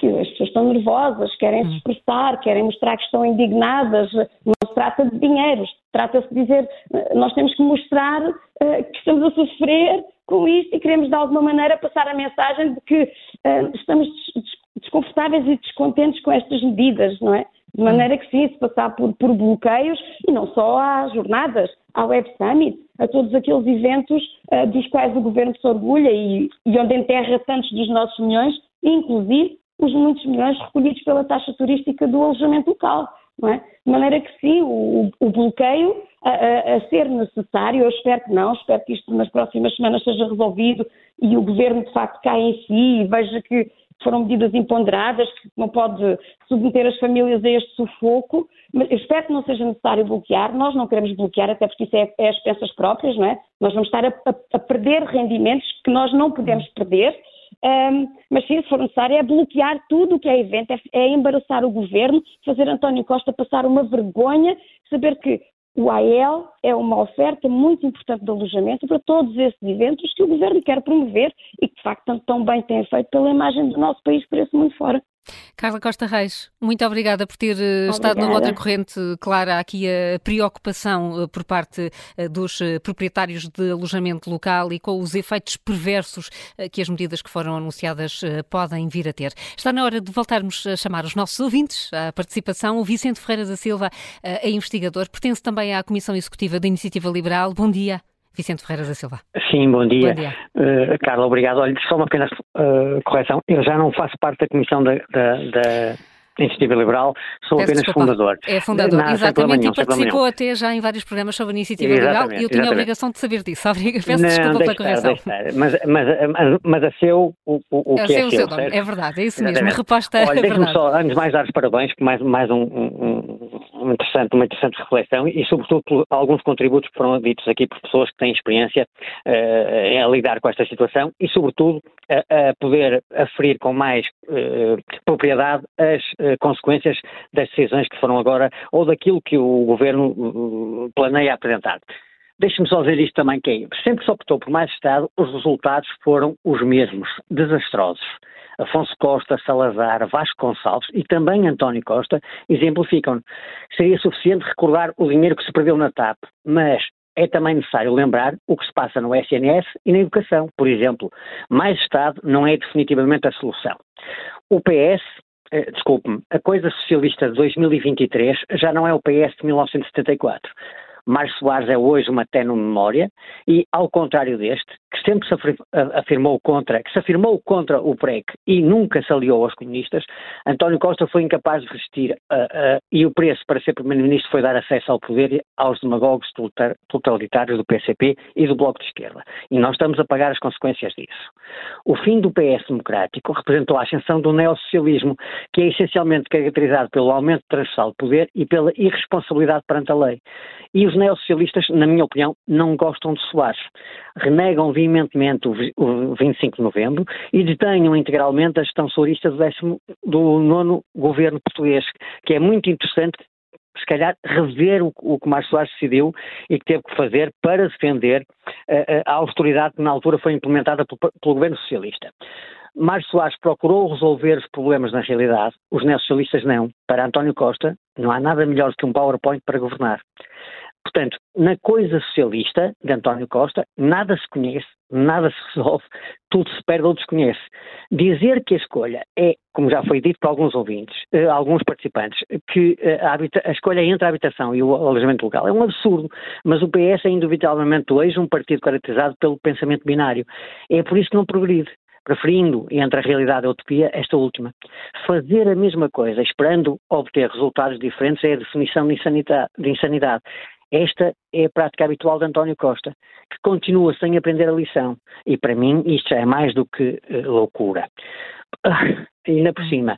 Speaker 7: Sim, as pessoas estão nervosas, querem se hum. expressar, querem mostrar que estão indignadas. Não se trata de dinheiro, trata-se de dizer nós temos que mostrar uh, que estamos a sofrer com isto e queremos de alguma maneira passar a mensagem de que uh, estamos desconfortáveis e descontentes com estas medidas, não é? De maneira que sim, se passar por, por bloqueios, e não só às jornadas, à Web Summit, a todos aqueles eventos uh, dos quais o Governo se orgulha e, e onde enterra tantos dos nossos milhões, inclusive os muitos milhões recolhidos pela taxa turística do alojamento local. É? De maneira que sim, o, o bloqueio a, a, a, ser necessário, eu espero que não, espero que isto nas próximas semanas seja resolvido e o governo de facto caia em si e veja que foram medidas imponderadas, que não pode submeter as famílias a este sufoco, mas eu espero que não seja necessário bloquear, nós não queremos bloquear, até porque isso é, é as peças próprias, não é? Nós vamos estar a, a perder rendimentos que nós não podemos perder, um, mas se for necessário é bloquear tudo o que é evento, é, é embaraçar o governo, fazer António Costa passar uma vergonha, saber que o AEL é uma oferta muito importante de alojamento para todos esses eventos que o governo quer promover e que, de facto, tão bem tem feito pela imagem do nosso país para esse mundo fora.
Speaker 2: Carla Costa Reis, muito obrigada por ter obrigada. Eh, estado numa outra corrente clara aqui a preocupação eh, por parte eh, dos proprietários de alojamento local e com os efeitos perversos que as medidas que foram anunciadas podem vir a ter. Está na hora de voltarmos a chamar os nossos ouvintes à participação. O Vicente Ferreira da Silva é investigador, pertence também à Comissão Executiva da Iniciativa Liberal. Bom dia. Vicente Ferreira da Silva.
Speaker 8: Sim, bom dia. Bom dia. Uh, Carla, obrigado. Olha, só uma pequena uh, correção. Eu já não faço parte da comissão da, da, da Iniciativa Liberal, sou Peço apenas desculpa. fundador.
Speaker 2: É fundador, exatamente, nenhum, e participou até já em vários programas sobre a Iniciativa exatamente, Liberal e eu tinha exatamente. a obrigação de saber disso. Peço Não, desculpa pela correção.
Speaker 8: Estar, mas, mas, mas, mas a seu, o, o, é que é seu,
Speaker 2: seu É verdade, é isso mesmo, exatamente. reposta
Speaker 8: Olha,
Speaker 2: é
Speaker 8: deixe-me só, antes de mais, dar os parabéns por mais, mais um, um, um interessante, uma interessante reflexão e, sobretudo, por alguns contributos que foram ditos aqui por pessoas que têm experiência uh, em lidar com esta situação e, sobretudo, a, a poder aferir com mais uh, propriedade as uh, consequências das decisões que foram agora ou daquilo que o governo planeia apresentar. Deixe-me só dizer isto também, que é, sempre se optou por mais Estado, os resultados foram os mesmos, desastrosos. Afonso Costa, Salazar, Vasco Gonçalves e também António Costa exemplificam. Seria suficiente recordar o dinheiro que se perdeu na TAP, mas é também necessário lembrar o que se passa no SNS e na educação. Por exemplo, mais Estado não é definitivamente a solução. O PS eh, desculpe-me, a coisa socialista de 2023 já não é o PS de 1974. Mário Soares é hoje uma tenue memória e, ao contrário deste, que sempre se afirmou contra, que se afirmou contra o PREC e nunca se aliou aos comunistas, António Costa foi incapaz de resistir uh, uh, e o preço para ser Primeiro-Ministro foi dar acesso ao poder aos demagogos totalitários do PCP e do Bloco de Esquerda. E nós estamos a pagar as consequências disso. O fim do PS democrático representou a ascensão do neossocialismo, que é essencialmente caracterizado pelo aumento transversal de poder e pela irresponsabilidade perante a lei. E os neossocialistas, na minha opinião, não gostam de Soares. Renegam veementemente o 25 de novembro e detenham integralmente a gestão do, décimo, do nono governo português, que é muito interessante se calhar rever o, o que Mário Soares decidiu e que teve que fazer para defender uh, a autoridade que na altura foi implementada pelo, pelo governo socialista. Mário Soares procurou resolver os problemas na realidade, os neossocialistas não. Para António Costa, não há nada melhor do que um PowerPoint para governar. Portanto, na coisa socialista de António Costa, nada se conhece, nada se resolve, tudo se perde ou desconhece. Dizer que a escolha é, como já foi dito por alguns ouvintes, eh, alguns participantes, que eh, a, a, escolha entre a habitação e o alojamento local é um absurdo, mas o PS é indubitavelmente hoje um partido caracterizado pelo pensamento binário. É por isso que não progride preferindo entre a realidade e a utopia esta última. Fazer a mesma coisa, esperando obter resultados diferentes, é a definição de insanidade. De insanidade. Esta é a prática habitual de António Costa, que continua sem aprender a lição. E para mim isto já é mais do que uh, loucura. Uh, ainda por cima,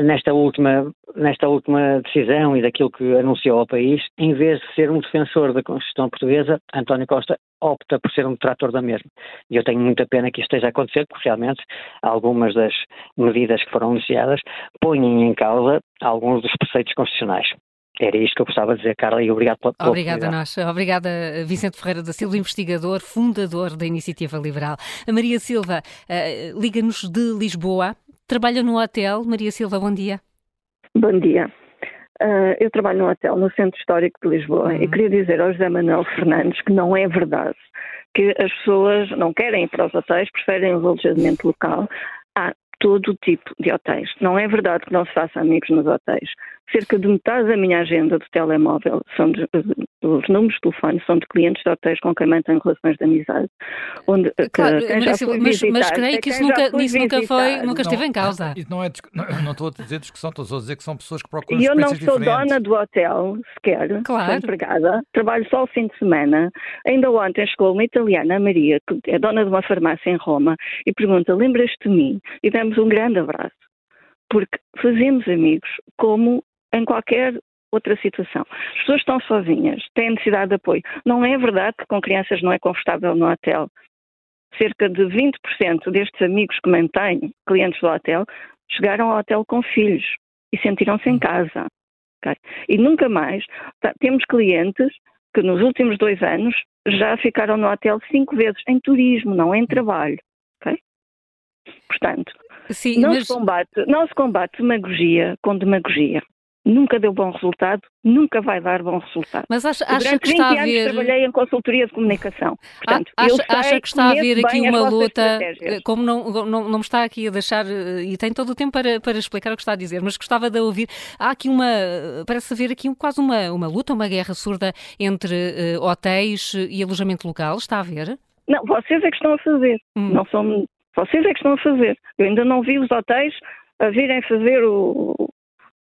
Speaker 8: nesta última, nesta última decisão e daquilo que anunciou ao país, em vez de ser um defensor da Constituição portuguesa, António Costa opta por ser um detrator da mesma. E eu tenho muita pena que isto esteja a acontecer, porque realmente algumas das medidas que foram anunciadas põem em causa alguns dos preceitos constitucionais. Era isto que eu gostava de dizer, Carla, e obrigado pela, pela
Speaker 2: Obrigada a nós. Obrigada, Vicente Ferreira da Silva, investigador, fundador da Iniciativa Liberal. A Maria Silva, uh, liga-nos de Lisboa, trabalha no hotel. Maria Silva, bom dia.
Speaker 9: Bom dia. Uh, eu trabalho no hotel no Centro Histórico de Lisboa uhum. e queria dizer ao José Manuel Fernandes que não é verdade que as pessoas não querem ir para os hotéis, preferem o alojamento local. Há todo tipo de hotéis. Não é verdade que não se faça amigos nos hotéis. Cerca de metade da minha agenda do telemóvel são de, os números de telefone são de clientes de hotéis com quem mantenho relações de amizade.
Speaker 2: Onde, claro, que, mas, mas, visitar, mas, creio que isso nunca, isso nunca foi, nunca esteve
Speaker 3: não,
Speaker 2: em causa.
Speaker 3: Não é, não estou a dizer discussão, estou a dizer que são pessoas que procuram
Speaker 9: E eu não sou
Speaker 3: diferentes.
Speaker 9: dona do hotel sequer, claro. sou empregada, trabalho só o fim de semana. Ainda ontem chegou uma italiana, a Maria, que é dona de uma farmácia em Roma, e pergunta: lembras-te de mim? E demos um grande abraço porque fazemos amigos como em qualquer outra situação. As pessoas estão sozinhas, têm necessidade de apoio. Não é verdade que com crianças não é confortável no hotel. Cerca de 20% destes amigos que mantêm, clientes do hotel, chegaram ao hotel com filhos e sentiram-se em casa. Okay? E nunca mais. Tá, temos clientes que nos últimos dois anos já ficaram no hotel cinco vezes, em turismo, não em trabalho. Okay? Portanto, Sim, não, mas... se combate, não se combate demagogia com demagogia nunca deu bom resultado, nunca vai dar bom resultado.
Speaker 2: Mas acha, acha Durante que está a ver...
Speaker 9: trabalhei em consultoria de comunicação. Portanto,
Speaker 2: acha, sei, acha que está a haver aqui uma luta, eh, como não, não, não me está aqui a deixar, eh, e tem todo o tempo para, para explicar o que está a dizer, mas gostava de ouvir, há aqui uma, parece haver aqui quase uma, uma luta, uma guerra surda entre uh, hotéis e alojamento local, está a ver?
Speaker 9: Não, vocês é que estão a fazer, hum. não são, vocês é que estão a fazer. Eu ainda não vi os hotéis a virem fazer o,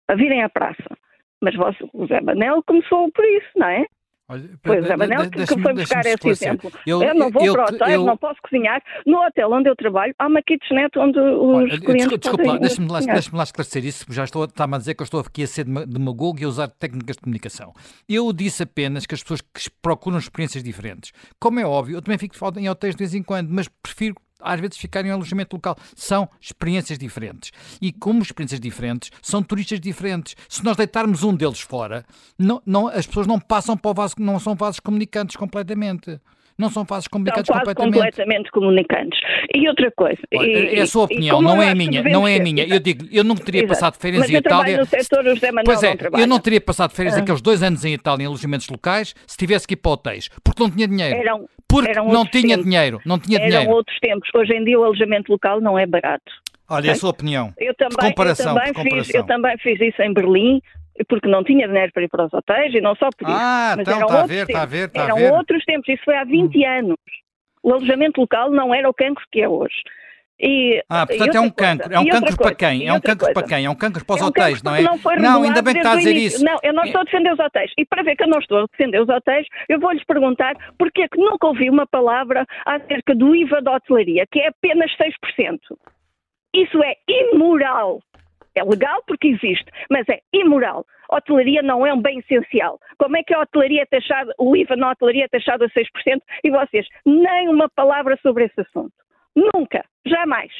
Speaker 9: a virem à praça. Mas o Zé Manel começou por isso, não é? Olha, foi o Zé Manel que, que foi buscar esse exemplo. Eu, eu não vou eu, para o hotel, eu, não posso cozinhar. No hotel onde eu trabalho, há uma kitchenette onde os olha, clientes
Speaker 3: Desculpa, lá, deixa-me lá, deixa lá, esclarecer isso, já estou, está-me a dizer que eu estou aqui a ser demagogo e a usar técnicas de comunicação. Eu disse apenas que as pessoas que procuram experiências diferentes. Como é óbvio, eu também fico em hotéis de vez em quando, mas prefiro às vezes ficarem em alojamento local. São experiências diferentes. E como experiências diferentes, são turistas diferentes. Se nós deitarmos um deles fora, não, não, as pessoas não passam para o vaso, não são vasos comunicantes completamente não são fases comunicantes
Speaker 9: são
Speaker 3: completamente.
Speaker 9: completamente comunicantes. E outra coisa.
Speaker 3: Olha, e, é a sua opinião, não é a minha, não é a minha. Eu digo, eu não teria Exato. passado férias
Speaker 9: Mas
Speaker 3: em Itália.
Speaker 9: No setor, José Manuel
Speaker 3: pois é,
Speaker 9: não
Speaker 3: eu não teria passado férias ah. aqueles dois anos em Itália em alojamentos locais se tivesse que ir para hotéis, porque não tinha dinheiro. Eram, porque eram não tinha tempos. dinheiro, não tinha
Speaker 9: eram
Speaker 3: dinheiro.
Speaker 9: outros tempos. Hoje em dia o alojamento local não é barato.
Speaker 3: Olha, é a sua opinião.
Speaker 9: Eu também,
Speaker 3: comparação,
Speaker 9: eu também, fiz, eu também fiz isso em Berlim, porque não tinha dinheiro para ir para os hotéis e não só podia.
Speaker 3: Ah,
Speaker 9: mas
Speaker 3: então está a ver, está a ver, está
Speaker 9: a ver.
Speaker 3: Eram
Speaker 9: outros tempos, isso foi há 20 hum. anos. O alojamento local não era o cancro que é hoje.
Speaker 3: E, ah, portanto é um cancro. É um cancro para quem? É um cancro para quem? É um cancro para os é um hotéis, não é?
Speaker 9: Não,
Speaker 3: não, ainda bem que está a dizer isso.
Speaker 9: Não, eu não estou a defender os hotéis. E para ver que eu não estou a defender os hotéis, eu vou-lhes perguntar porque é que nunca ouvi uma palavra acerca do IVA da hotelaria, que é apenas 6%. Isso é imoral. É legal porque existe, mas é imoral. A hotelaria não é um bem essencial. Como é que a hotelaria é taxada, o IVA na hotelaria é taxado a 6% e vocês nem uma palavra sobre esse assunto? Nunca, jamais.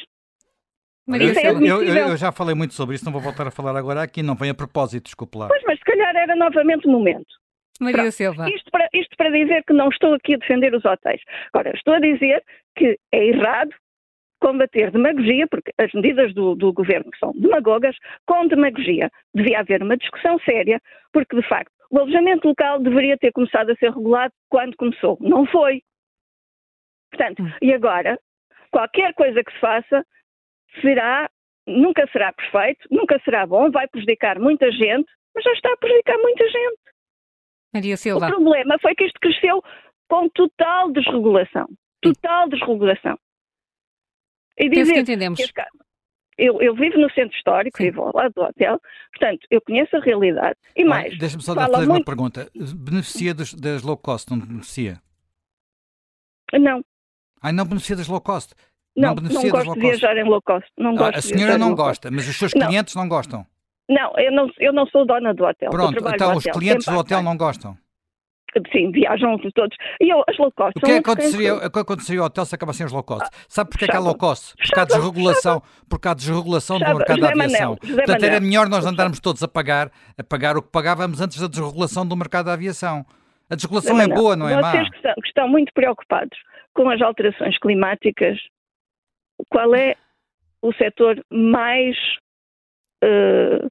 Speaker 3: Maria, é eu, eu, eu, já falei muito sobre isso, não vou voltar a falar agora aqui, não vem a propósito, desculpe lá.
Speaker 9: Pois, mas se calhar era novamente o momento.
Speaker 2: Maria Pronto. Silva.
Speaker 9: Isto para, isto para dizer que não estou aqui a defender os hotéis. Agora, estou a dizer que é errado combater demagogia, porque as medidas do, do, governo são demagogas, com demagogia. Devia haver uma discussão séria, porque, de facto, o alojamento local deveria ter começado a ser regulado quando começou. Não foi. Portanto, hum. e agora qualquer coisa que se faça será, nunca será perfeito, nunca será bom, vai prejudicar muita gente, mas já está a prejudicar muita gente.
Speaker 2: Maria Silva.
Speaker 9: O problema foi que isto cresceu com total desregulação. Total desregulação.
Speaker 2: E dizer que entendemos. Que
Speaker 9: eu, eu, vivo no centro histórico, Sim. vivo ao lado do hotel, portanto, eu conheço a realidade. E mais.
Speaker 3: Deixa-me só fazer muito... uma pergunta. Beneficia dos, das low cost, não beneficia?
Speaker 9: Não.
Speaker 3: Ai, não beneficia das low cost?
Speaker 9: Não, não, não gosto de viajar em low cost. Não ah, gosto
Speaker 3: a senhora não gosta, mas os seus clientes não, não gostam?
Speaker 9: Não, eu não, eu não sou dona do hotel.
Speaker 3: Pronto, então os hotel, clientes do hotel não gostam?
Speaker 9: Sim, viajam todos. E eu, as low cost.
Speaker 3: O que, é aconteceria, o que aconteceria ao hotel se acabassem os low cost? Ah, Sabe porquê é que há low cost? Porque há desregulação, porque há desregulação do mercado da aviação. Portanto, era melhor nós andarmos todos a pagar, a pagar o que pagávamos antes da desregulação do mercado da aviação. A desregulação é boa, não é
Speaker 9: má? Vocês que estão, que estão muito preocupados com as alterações climáticas, qual é o setor mais, uh,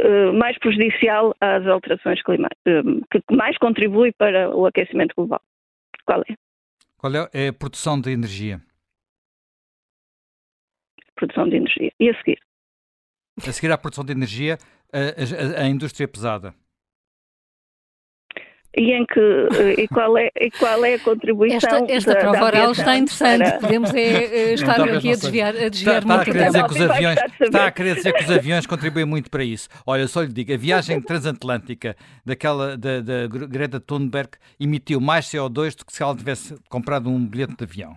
Speaker 9: uh, mais prejudicial às alterações climáticas, uh, que mais contribui para o aquecimento global? Qual é?
Speaker 3: Qual é? É a produção de energia.
Speaker 9: Produção de energia. E a seguir?
Speaker 3: A seguir à produção de energia, a, a, a indústria pesada
Speaker 9: e em que eh, e qual é e qual é a contribuição
Speaker 2: esta, esta da, prova oral está interessante. Para... podemos é, estar aqui a desviar a desviar está,
Speaker 3: está muito a querer dizer que os aviões está a querer dizer que os aviões contribuem muito para isso. Olha só lhe digo a viagem transatlântica daquela da, da Greta Thunberg emitiu mais CO2 do que se ela tivesse comprado um bilhete de avião.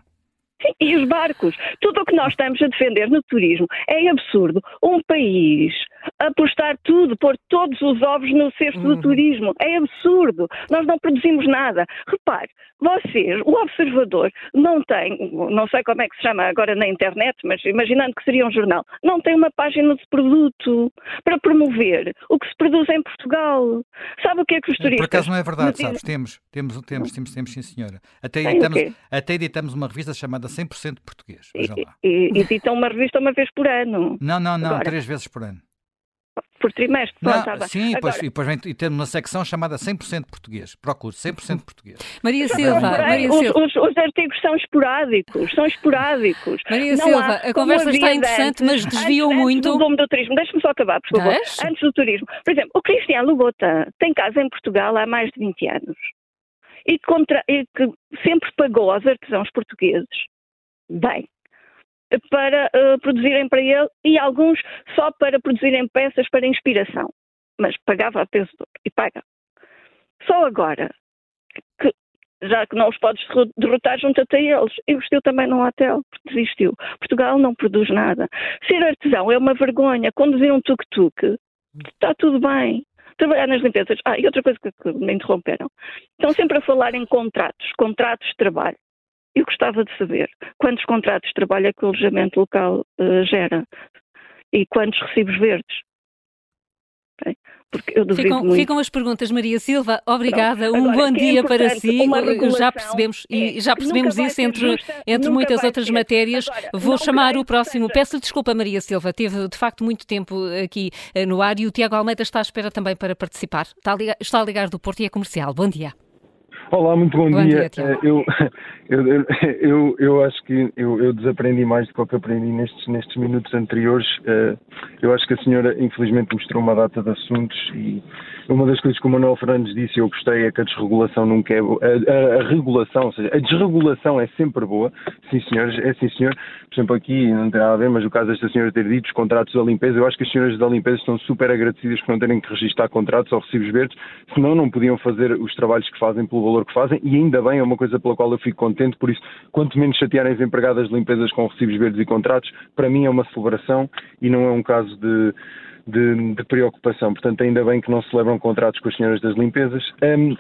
Speaker 9: E os barcos. Tudo o que nós estamos a defender no turismo é absurdo. Um país apostar tudo, pôr todos os ovos no cesto uhum. do turismo. É absurdo. Nós não produzimos nada. Repare, vocês, o observador, não tem, não sei como é que se chama agora na internet, mas imaginando que seria um jornal, não tem uma página de produto para promover o que se produz em Portugal. Sabe o que é que os turistas...
Speaker 3: Por acaso não é verdade, sabes? Temos, temos, temos, temos, temos, sim senhora. Até editamos, até editamos uma revista chamada 100% Português. Veja lá.
Speaker 9: E editam uma revista uma vez por ano.
Speaker 3: Não, não, não, agora. três vezes por ano
Speaker 9: por trimestre.
Speaker 3: Não, tá sim, Agora, e depois vem, e temos uma secção chamada 100% português. Procure 100% português.
Speaker 2: Maria Silva, Maria
Speaker 9: os, Silva. Os, os, artigos são esporádicos, são esporádicos.
Speaker 2: Maria não Silva, há, a conversa está interessante, antes, mas desviou
Speaker 9: antes,
Speaker 2: muito.
Speaker 9: Antes do do turismo, deixe-me só acabar, por favor. Deixe? Antes do turismo. Por exemplo, o Cristiano Lobotan tem casa em Portugal há mais de 20 anos. E, contra, e que sempre pagou aos artesãos portugueses bem para uh, produzirem para ele e alguns só para produzirem peças para inspiração. Mas pagava a peso e paga. Só agora, que, já que não os podes derrotar, junta-te a eles. Investiu também num hotel, desistiu. Portugal não produz nada. Ser artesão é uma vergonha. Conduzir um tuk-tuk, está tudo bem trabalhar nas limpezas. Ah, e outra coisa que, que, me interromperam. Estão sempre a falar em contratos, contratos de trabalho. Eu gostava de saber quantos contratos de trabalho é que o alojamento local uh, gera e quantos recibos verdes.
Speaker 2: Ficam, ficam as perguntas, Maria Silva. Obrigada. Um bom é dia para si. Já percebemos e já percebemos isso entre, justa, entre muitas outras ser. matérias. Agora, Vou chamar o próximo. Peço desculpa, Maria Silva. Teve de facto muito tempo aqui eh, no ar e o Tiago Almeida está à espera também para participar. Está a ligar, está a ligar do Porto e é comercial. Bom dia.
Speaker 10: Olá, muito bom, bom dia. dia eu, eu, eu, eu, acho que eu, eu, desaprendi mais do que aprendi nestes, nestes minutos anteriores. Eu acho que a senhora, infelizmente, mostrou uma data de assuntos e uma das coisas que o Manuel Fernandes disse e eu gostei é que a desregulação nunca é boa. A, a, a, regulação, ou seja, a desregulação é sempre boa. Sim, senhores, é sim, senhor. Por exemplo, aqui não tem nada a ver, mas o caso desta senhora ter dito os contratos da limpeza, eu acho que as senhoras da limpeza estão super agradecidas por não terem que registrar contratos ou recibos verdes, senão não podiam fazer os trabalhos que fazem pelo valor que fazem e ainda bem, é uma coisa pela qual eu fico contente, por isso, quanto menos chatearem as empregadas de limpezas com recibos verdes e contratos, para mim é uma celebração e não é um caso de de, de, preocupação. Portanto, ainda bem que não celebram contratos com as senhoras das limpezas. Um,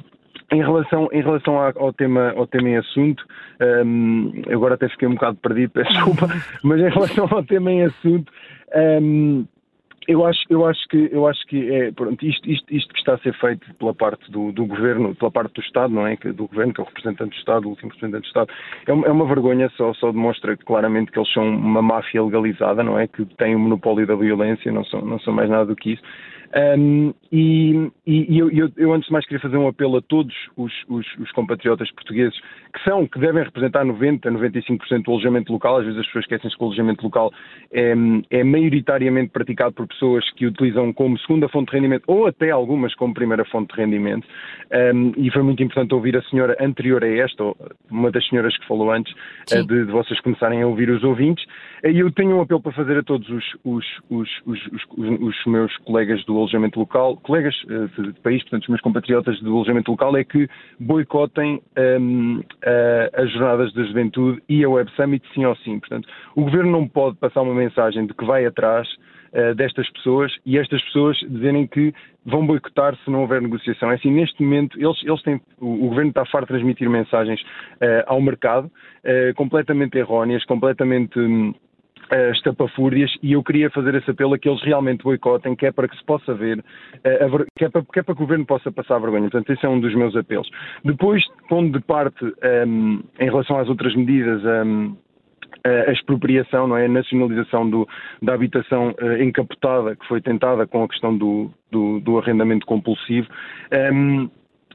Speaker 10: em relação, em relação ao, tema, ao tema em assunto, um, agora até fiquei um bocado perdido, peço desculpa, mas em relação ao tema em assunto, um, eu acho, eu acho que, eu acho que é, pronto, isto, isto, isto que está a ser feito pela parte do, do governo, pela parte do Estado, não é? Do governo, que é o representante do Estado, o último representante do Estado, é uma, é uma vergonha, só, só demonstra claramente que eles são uma máfia legalizada, não é? Que têm o monopólio da violência, não são, não são mais nada do que isso. Um, e, e eu, eu, eu, antes de mais queria fazer um apelo a todos os, os, os, compatriotas portugueses que são, que devem representar 90, 95% do alojamento local, às vezes as pessoas esquecem-se que o alojamento local é, é maioritariamente praticado por pessoas que utilizam como segunda fonte de rendimento ou até algumas como primeira fonte de rendimento. Um, e foi muito importante ouvir a senhora anterior a esta, uma das senhoras que falou antes, uh, de, de, vocês começarem a ouvir os ouvintes. E eu tenho um apelo para fazer a todos os, os, os meus colegas do alojamento local, colegas uh, de país, portanto, os meus compatriotas do alojamento local, é que boicotem um, uh, as jornadas da juventude e a Web Summit sim ou sim. Portanto, o governo não pode passar uma mensagem de que vai atrás uh, destas pessoas e estas pessoas dizerem que vão boicotar se não houver negociação. É assim, neste momento, eles, eles têm, o, o governo está farto de transmitir mensagens uh, ao mercado completamente erróneas, completamente. Um, uh, estapafúrdias e eu queria fazer esse apelo a que eles realmente boicotem, que é para que se possa ver, uh, que, é para, que, é para, que o governo possa passar a vergonha. Portanto, esse é um dos meus apelos. Depois, pondo de parte, um, ehm, em relação às outras medidas, um, ehm, a expropriação, não é? a nacionalização do, da habitação uh, encapotada que foi tentada com a questão do, do, do arrendamento compulsivo. Um, ehm,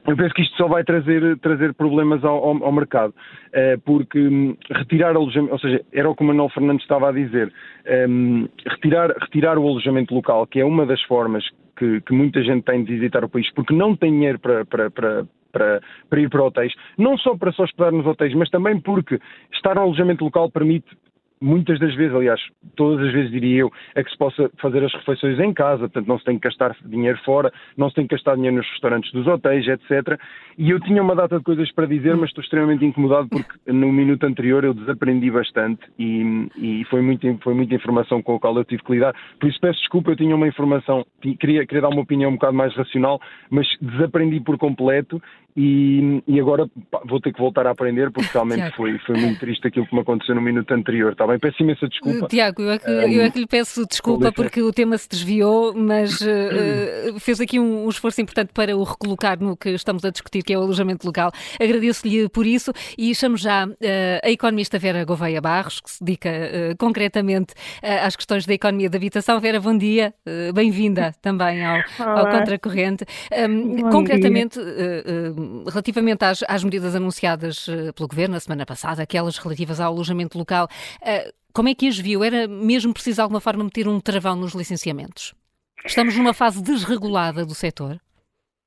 Speaker 10: eu penso que isto só vai trazer, trazer problemas ao, ao, ao mercado, uh, porque um, retirar alojamento, ou seja, era o que o Manuel Fernandes estava a dizer, um, retirar, retirar o alojamento local, que é uma das formas que, que, muita gente tem de visitar o país, porque não tem dinheiro para, para, para, para, para ir para hotéis, não só para se hospedar nos hotéis, mas também porque estar no alojamento local permite muitas das vezes, aliás, todas as vezes diria eu, é que se possa fazer as refeições em casa, portanto não se tem que gastar dinheiro fora, não se tem que gastar dinheiro nos restaurantes dos hotéis, etc. E eu tinha uma data de coisas para dizer, mas estou extremamente incomodado porque no minuto anterior eu desaprendi bastante e, e foi, muito, foi muita informação com a qual eu tive que lidar. Por isso peço desculpa, eu tinha uma informação, queria, queria dar uma opinião um bocado mais racional, mas desaprendi por completo e, e agora pá, vou ter que voltar a aprender porque realmente foi, foi muito triste aquilo que me aconteceu no minuto anterior, está bem? Peço imensa desculpa.
Speaker 2: Tiago, eu é que, eu é que lhe peço desculpa porque o tema se desviou, mas uh, fez aqui um, um, esforço importante para o recolocar no que estamos a discutir, que é o alojamento local. Agradeço-lhe por isso e chamo já uh, a economista Vera Gouveia Barros, que se dedica uh, concretamente às questões da economia da habitação. Vera, bom dia, bem-vinda também ao, ao Contracorrente. Um, concretamente, relativamente às, às, medidas anunciadas eh, pelo Governo na semana passada, aquelas relativas ao alojamento local, eh, como é que as viu? Era mesmo preciso de alguma forma meter um travão nos licenciamentos? Estamos numa fase desregulada do setor?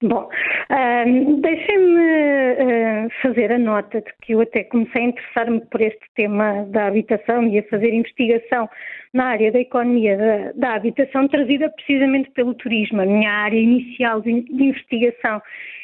Speaker 11: Bom, uh, deixem-me uh, fazer a nota de que eu até comecei a interessar-me por este tema da habitação e a fazer investigação na área da economia da, da habitação, trazida precisamente pelo turismo. A minha área inicial de, de investigação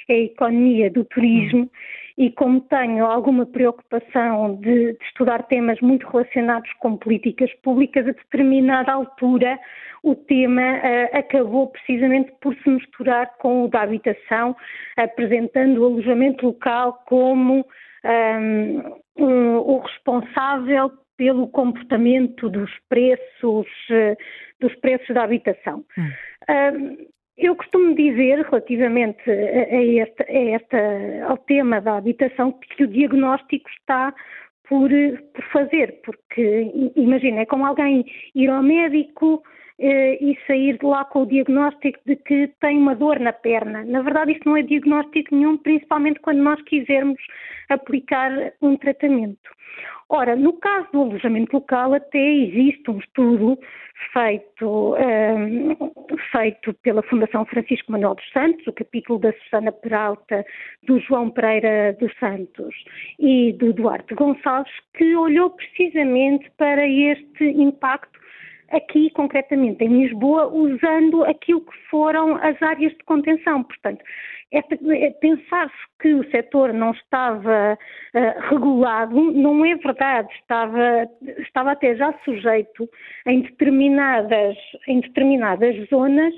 Speaker 11: é a economia do turismo. Hum. E como tenho alguma preocupação de, de, estudar temas muito relacionados com políticas públicas, a determinada altura o tema uh, acabou precisamente por se misturar com o da habitação, apresentando o alojamento local como um, um, o responsável pelo comportamento dos preços, uh, dos preços da habitação. Hum. Uh, eu costumo dizer, relativamente a, este, a esta, ao tema da habitação, que o diagnóstico está por, por fazer, porque imagina, é como alguém ir ao médico, e sair de lá com o diagnóstico de que tem uma dor na perna. Na verdade, isso não é diagnóstico nenhum, principalmente quando nós quisermos aplicar um tratamento. Ora, no caso do alojamento local, até existe um estudo feito, um, ehm, feito pela Fundação Francisco Manuel dos Santos, o capítulo da Susana Peralta, do João Pereira dos Santos e do Duarte Gonçalves, que olhou precisamente para este impacto aqui concretamente em Lisboa, usando aquilo que foram as áreas de contenção. Portanto, é, pensar-se que o setor não estava uh, regulado não é verdade, estava, estava até já sujeito em determinadas, em determinadas zonas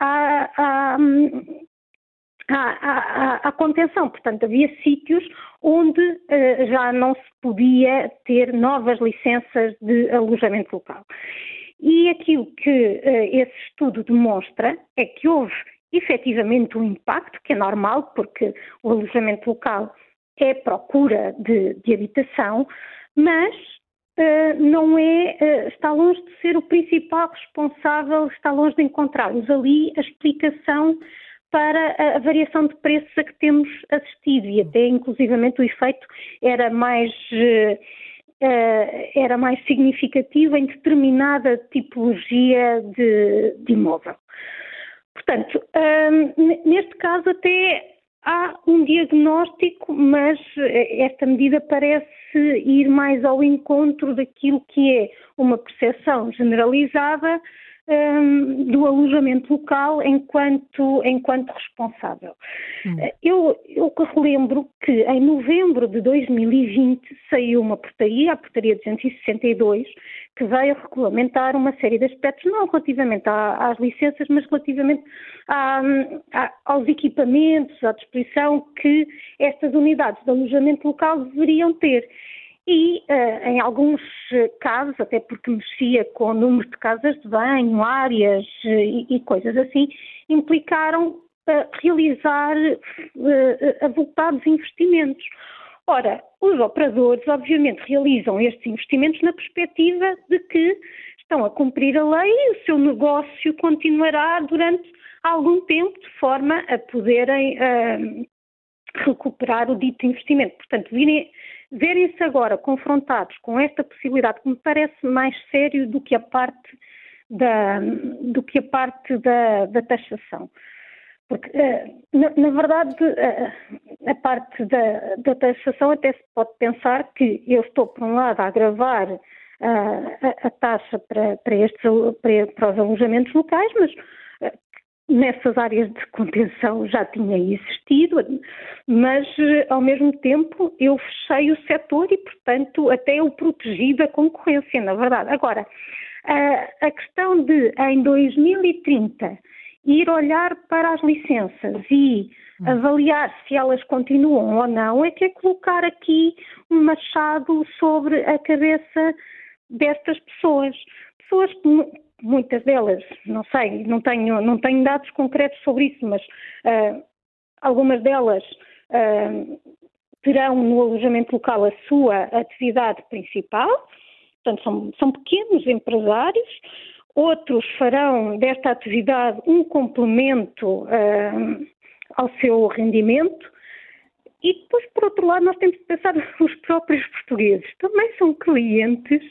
Speaker 11: à, à, à, à, contenção. Portanto, havia sítios onde uh, já não se podia ter novas licenças de alojamento local. E aquilo que uh, esse estudo demonstra é que houve efetivamente um impacto, que é normal, porque o alojamento local é procura de, de habitação, mas uh, não é, uh, está longe de ser o principal responsável, está longe de encontrarmos ali a explicação para a variação de preços a que temos assistido e até inclusivamente o efeito era mais era mais significativo em determinada tipologia de, de imóvel. Portanto, um, neste caso até há um diagnóstico, mas eh, esta medida parece ir mais ao encontro daquilo que é uma percepção generalizada um, do alojamento local enquanto, enquanto responsável. Hum. Eh, eu, eu relembro que em novembro de 2020 saiu uma portaria, a portaria 262, que veio regulamentar uma série de aspectos, não relativamente à, às licenças, mas relativamente à, à, aos equipamentos, à disposição que estas unidades de alojamento local deveriam ter e uh, em alguns casos, até porque mexia com o número de casas de banho, áreas uh, e, e, coisas assim, implicaram uh, realizar avultados investimentos. Ora, os operadores, obviamente, realizam estes investimentos na perspectiva de que estão a cumprir a lei e o seu negócio continuará durante algum tempo, de forma a poderem recuperar o dito investimento. Portanto, virem verem-se agora confrontados com esta possibilidade que me parece mais sério do que a parte da, do que a parte da, da taxação. Porque, eh, na, na verdade, a, eh, a parte da, da, taxação até se pode pensar que eu estou, por um lado, a agravar a, a, a taxa para, para, estes, para, para os alojamentos locais, mas nessas áreas de contenção já tinha existido, mas ao mesmo tempo eu fechei o setor e, portanto, até o protegi da concorrência, na verdade. Agora, a, a questão de em 2030 ir olhar para as licenças e hum. avaliar se elas continuam ou não é que é colocar aqui um machado sobre a cabeça destas pessoas. Pessoas muitas delas, não sei, não tenho, não tenho dados concretos sobre isso, mas uh, algumas delas uh, terão no alojamento local a sua atividade principal, portanto são, são pequenos empresários, outros farão desta atividade um complemento uh, ao seu rendimento, e depois, por outro lado, nós temos de pensar os próprios portugueses. Também são clientes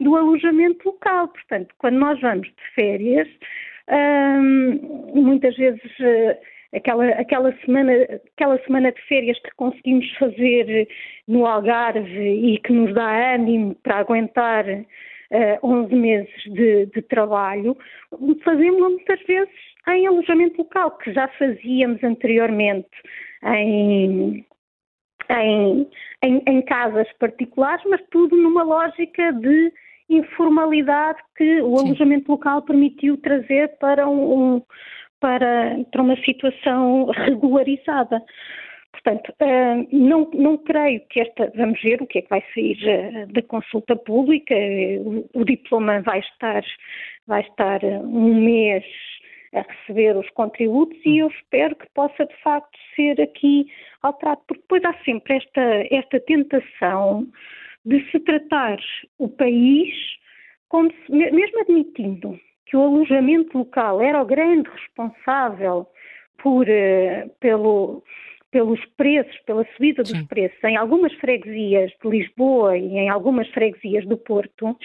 Speaker 11: do alojamento local. Portanto, quando nós vamos de férias, hum, muitas vezes uh, aquela, aquela, semana, aquela semana de férias que conseguimos fazer no Algarve e que nos dá ânimo para aguentar uh, eh, 11 meses de, de trabalho, fazemos muitas vezes em alojamento local, que já fazíamos anteriormente em, em, em, em casas particulares, mas tudo numa lógica de informalidade que o Sim. alojamento local permitiu trazer para, um, para, para uma situação regularizada. Portanto, uh, não, não creio que esta, vamos ver o que é que vai sair uh, da consulta pública, o, o, diploma vai estar, vai estar um mês a receber os contributos e eu espero que possa de facto ser aqui alterado, porque depois há sempre esta, esta tentação de se tratar o país como se, mesmo admitindo que o alojamento local era o grande responsável por, uh, pelo, pelos preços, pela subida dos Sim. preços em algumas freguesias de Lisboa e em algumas freguesias do Porto,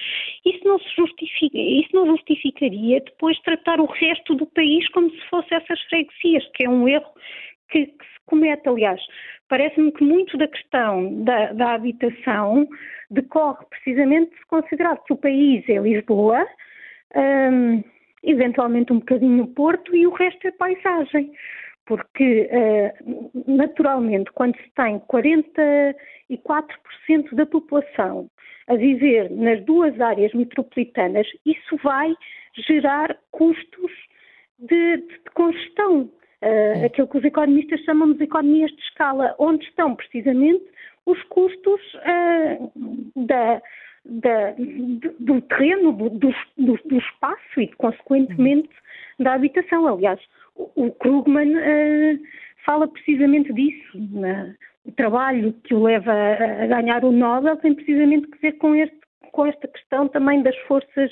Speaker 11: isso não, se justifica, isso não justificaria depois tratar o resto do país como se fosse essas freguesias, que é um erro que, que se comete. Aliás, parece-me que muito da questão da, da habitação decorre precisamente de se considerar que o país é Lisboa, um, eventualmente um bocadinho Porto e o resto é paisagem. Porque, uh, naturalmente, quando se tem 44% da população a viver nas duas áreas metropolitanas, isso vai gerar custos de, de, de congestão. Uh, aquilo que os economistas chamam de economias de escala, onde estão precisamente os custos uh, da, da, do terreno, do, do, do, espaço e, consequentemente, da habitação. Aliás, o, Krugman uh, fala precisamente disso. Né? O trabalho que o leva a, a, ganhar o Nobel tem precisamente que ver com, este, com esta questão também das forças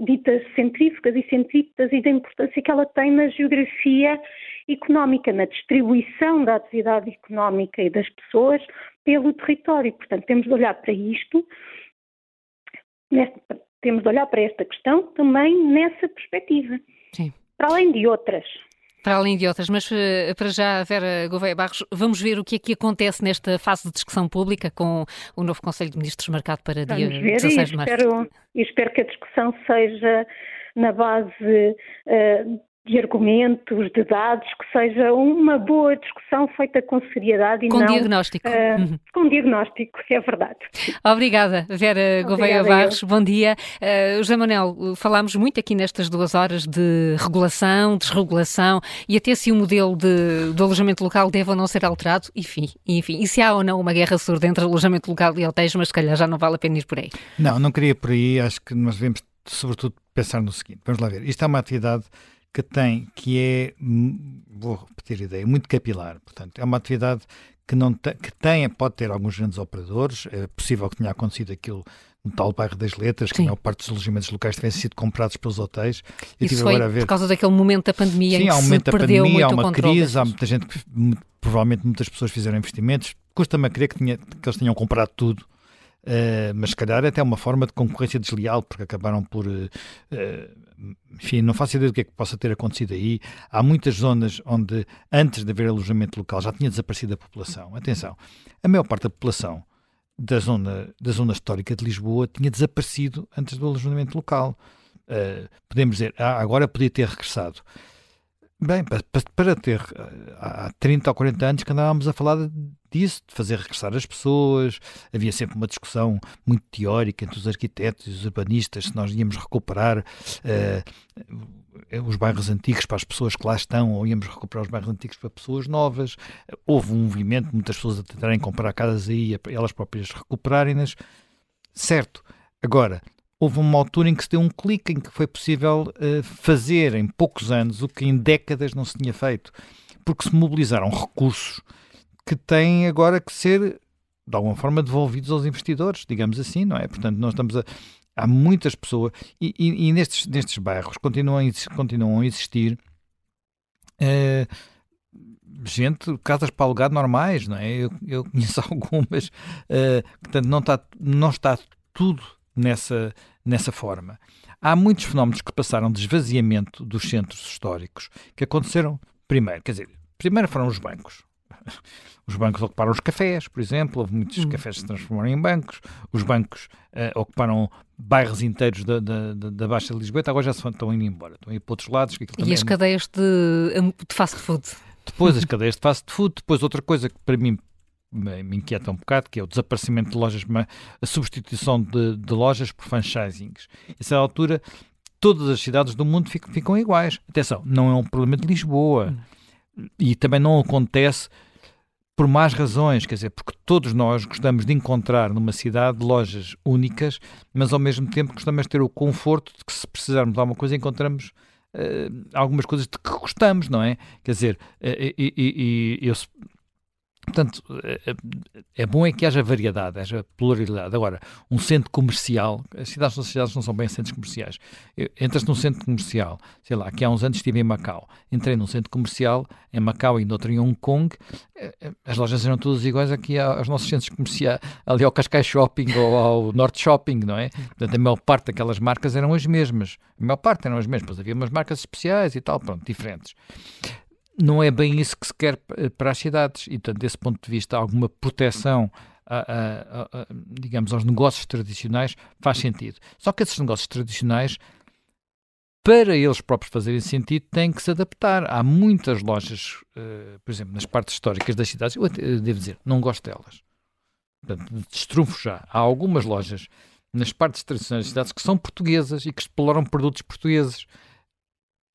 Speaker 11: ditas centrífugas e centrípetas e da importância que ela tem na geografia económica, na distribuição da atividade económica e das pessoas pelo território. Portanto, temos de olhar para isto, nesta, temos de olhar para esta questão também nessa perspectiva. Sim. Para além de outras.
Speaker 2: Para além de outras, mas eh, para já, Vera Gouveia Barros, vamos ver o que é que acontece nesta fase de discussão pública com o novo Conselho de Ministros marcado para vamos dia ver 16 de março.
Speaker 11: Espero, e espero que a discussão seja na base uh, de argumentos, de dados, que seja uma boa discussão feita com seriedade e
Speaker 2: com
Speaker 11: não...
Speaker 2: diagnóstico. Uh,
Speaker 11: com diagnóstico, é verdade.
Speaker 2: Obrigada, Vera Gouveia Barros. Bom dia. Uh, José Manuel, falámos muito aqui nestas duas horas de regulação, desregulação e até se o modelo de, do alojamento local deve ou não ser alterado, enfim, enfim. E se há ou não uma guerra surda entre alojamento local e hotéis, mas se calhar já não vale a pena ir por aí.
Speaker 3: Não, não queria por aí. Acho que nós devemos, sobretudo, pensar no seguinte. Vamos lá ver. Isto é uma atividade que tem, que é, hum, vou repetir a ideia, muito capilar. Portanto, é uma atividade que, não te, que tem, pode ter alguns grandes operadores. É possível que tenha acontecido aquilo no tal bairro das letras, Sim. que a maior parte dos alojamentos locais tivessem sido comprados pelos hotéis.
Speaker 2: Eu Isso foi por causa daquele momento da pandemia Sim, em que há um momento da pandemia, há
Speaker 3: uma crise, há muita gente, provavelmente muitas pessoas fizeram investimentos. Custa-me a crer que, tinha, que eles tinham comprado tudo. Uh, mas se calhar é até uma forma de concorrência desleal, porque acabaram por uh, enfim, não faço ideia do que é que possa ter acontecido aí. Há muitas zonas onde, antes de haver alojamento local, já tinha desaparecido a população. Atenção, a maior parte da população da zona, da zona histórica de Lisboa tinha desaparecido antes do alojamento local. Podemos dizer, ah, agora podia ter regressado. Bem, para, ter eh, há 30 ou 40 anos que andávamos a falar disso, de fazer regressar as pessoas, havia sempre uma discussão muito teórica entre os arquitetos e os urbanistas se nós íamos recuperar uh, os bairros antigos para as pessoas que lá estão ou íamos recuperar os bairros antigos para pessoas novas. Houve um movimento, muitas pessoas a tentarem comprar casas aí, elas próprias recuperarem-nas. Certo. Agora, houve uma altura em que se deu um clique, em que foi possível uh, fazer em poucos anos o que em décadas não se tinha feito, porque se mobilizaram recursos que têm agora que ser de alguma forma devolvidos aos investidores, digamos assim, não é? Portanto, nós estamos a há muitas pessoas e, e, e nestes, nestes bairros continuam a, continuam a existir uh, gente, casas para alugar normais, não é? Eu, eu conheço algumas, uh, portanto, não está, não está tudo nessa, nessa forma. Há muitos fenómenos que passaram de esvaziamento dos centros históricos que aconteceram primeiro, quer dizer, primeiro foram os bancos. Os bancos ocuparam os cafés, por exemplo, houve muitos hum. cafés que se transformaram em bancos, os bancos uh, ocuparam bairros inteiros da, da, da Baixa de Lisboa, agora já se estão indo embora, estão indo para outros lados.
Speaker 2: e as é... cadeias de, de fast food?
Speaker 3: Depois as cadeias de fast food, depois outra coisa que para mim me inquieta um bocado, que é o desaparecimento de lojas, a substituição de, de lojas por franchisings. Essa altura, todas as cidades do mundo ficam, ficam iguais. Atenção, não é um problema de Lisboa. E também não acontece por más razões, quer dizer, porque todos nós gostamos de encontrar numa cidade lojas únicas, mas ao mesmo tempo gostamos de ter o conforto de que se precisarmos de alguma coisa encontramos uh, algumas coisas de que gostamos, não é? Quer dizer, uh, e, e, e eu Portanto, é, é bom é que haja variedade, haja pluralidade. Agora, um centro comercial, as cidades, as cidades não são bem centros comerciais. Entras num centro comercial, sei lá, aqui há uns anos estive em Macau, entrei num centro comercial em Macau e noutro em Hong Kong, eh, as lojas eram todas iguais aqui aos nossos centros comerciais, ali ao Cascais Shopping ou ao Norte Shopping, não é? Portanto, a maior parte daquelas marcas eram as mesmas. A maior parte eram as mesmas, havia umas marcas especiais e tal, pronto, diferentes não é bem isso que se quer para as cidades. E, portanto, desse ponto de vista, alguma proteção, a, a, a, digamos, aos negócios tradicionais faz sentido. Só que esses negócios tradicionais, para eles próprios fazerem sentido, têm que se adaptar. Há muitas lojas, uh, por exemplo, nas partes históricas das cidades, eu devo dizer, não gosto delas. Portanto, destrunfo já. Há algumas lojas nas partes tradicionais das cidades que são portuguesas e que exploram produtos portugueses.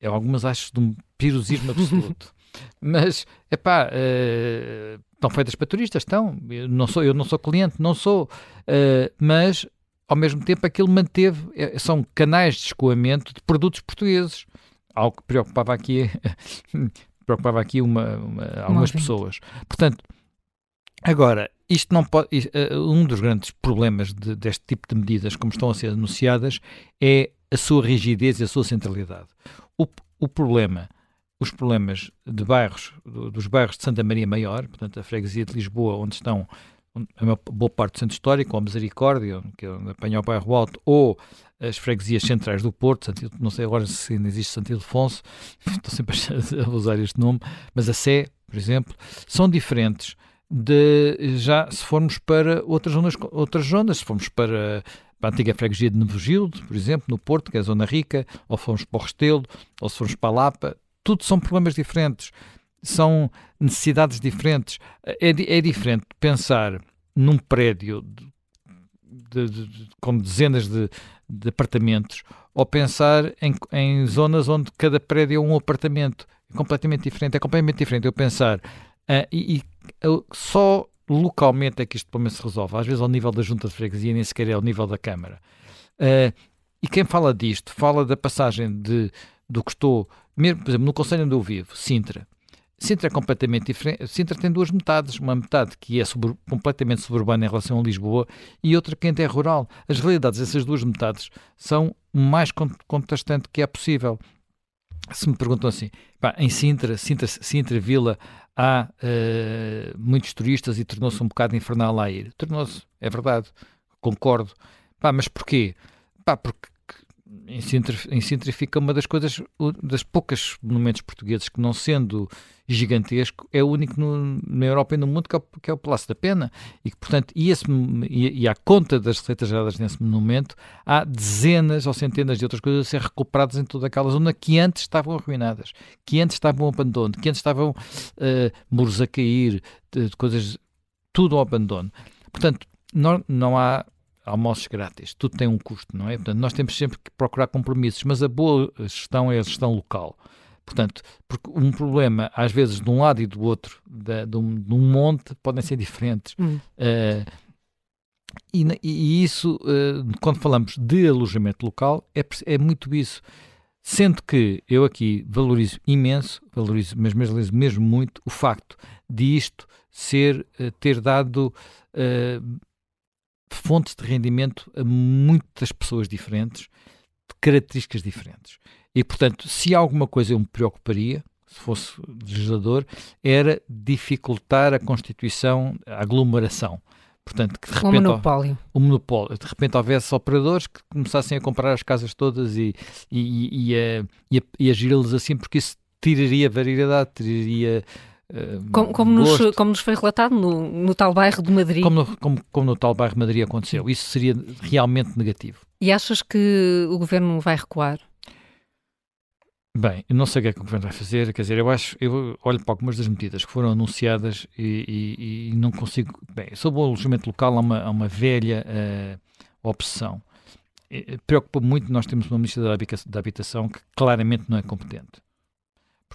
Speaker 3: Eu algumas acho de um pirosismo absoluto. Mas, é pá, uh, estão feitas para turistas, estão. Eu não sou, eu não sou cliente, não sou. Uh, mas, ao mesmo tempo, aquilo manteve, eh, são canais de escoamento de produtos portugueses. Algo que preocupava aqui, preocupava aqui uma, uma, algumas pessoas. Portanto, agora, isto não pode. Um dos grandes problemas de, deste tipo de medidas, como estão a ser anunciadas, é a sua rigidez e a sua centralidade. O, o problema os problemas de bairros, dos bairros de Santa Maria Maior, portanto a freguesia de Lisboa, onde estão a boa parte do centro histórico, ou a Misericórdia, que é onde apanha o bairro Alto, ou as freguesias centrais do Porto, não sei agora se ainda existe Santo Ildefonso, estou sempre a usar este nome, mas a Sé, por exemplo, são diferentes de já se formos para outras zonas, outras zonas se formos para, para a antiga freguesia de Nevogildo, por exemplo, no Porto, que é a Zona Rica, ou fomos para o Restelo, ou se formos para a Lapa, tudo são problemas diferentes, são necessidades diferentes. É, é diferente pensar num prédio de, de, de, com dezenas de, apartamentos ou pensar em, em, zonas onde cada prédio é um apartamento. É completamente diferente. É completamente diferente eu pensar uh, e, e só localmente é que pelo menos se resolve. Às vezes ao nível da junta de freguesia, nem sequer é ao nível da Câmara. Uh, e quem fala disto, fala da passagem de, do que estou mesmo, por exemplo, no Conselho onde eu vivo, Sintra, Sintra é completamente diferente. Sintra tem duas metades, uma metade que é sub, completamente suburbana em relação a Lisboa e outra que ainda é rural. As realidades dessas duas metades são o mais contrastante que é possível. Se me perguntam assim, pá, em Sintra, Sintra, Sintra Vila, há uh, muitos turistas e tornou-se um bocado infernal lá ir. Tornou-se, é verdade, concordo. Pá, mas porquê? Pá, porque em Sintra, em Sintra fica uma das coisas, das poucas monumentos portugueses que, não sendo gigantesco, é o único no, na Europa e no mundo que é, o, que é o Palácio da Pena. E que, portanto, e, esse, e, e à conta das receitas geradas nesse monumento, há dezenas ou centenas de outras coisas a ser recuperadas em toda aquela zona que antes estavam arruinadas, que antes estavam abandono, que antes estavam uh, muros a cair, de, de coisas, tudo ao abandono. Portanto, não, não há almoços grátis, tudo tem um custo, não é? Portanto, nós temos sempre que procurar compromissos, mas a boa gestão é a gestão local. Portanto, porque um problema, às vezes, de um lado e do outro, de, de, um, de um, monte, podem ser diferentes. Hum. Uh, e, e, isso, uh, quando falamos de alojamento local, é, é muito isso. Sendo que eu aqui valorizo imenso, valorizo, mas valorizo mesmo muito, o facto de isto ser, uh, ter dado fontes de rendimento a muitas pessoas diferentes, de características diferentes. E, portanto, se alguma coisa eu me preocuparia, se fosse legislador, era dificultar a constituição, a aglomeração. Portanto, que de repente,
Speaker 2: o monopólio.
Speaker 3: O monopólio. De repente houvesse operadores que começassem a comprar as casas todas e, e, e, e a, e a, e a gerí-las assim, porque isso tiraria variedade, tiraria
Speaker 2: como, como, nos, como, nos, foi relatado no, no, tal bairro de Madrid.
Speaker 3: Como no, como, como no tal bairro de Madrid aconteceu. Isso seria realmente negativo.
Speaker 2: E achas que o governo vai recuar?
Speaker 3: Bem, eu não sei o que é que o governo vai fazer, quer dizer, eu acho, eu olho para algumas das medidas que foram anunciadas e, e, e não consigo. Bem, sobre o alojamento local há uma, há uma velha uh, obsessão. Preocupa muito, nós temos uma ministra da habitação que claramente não é competente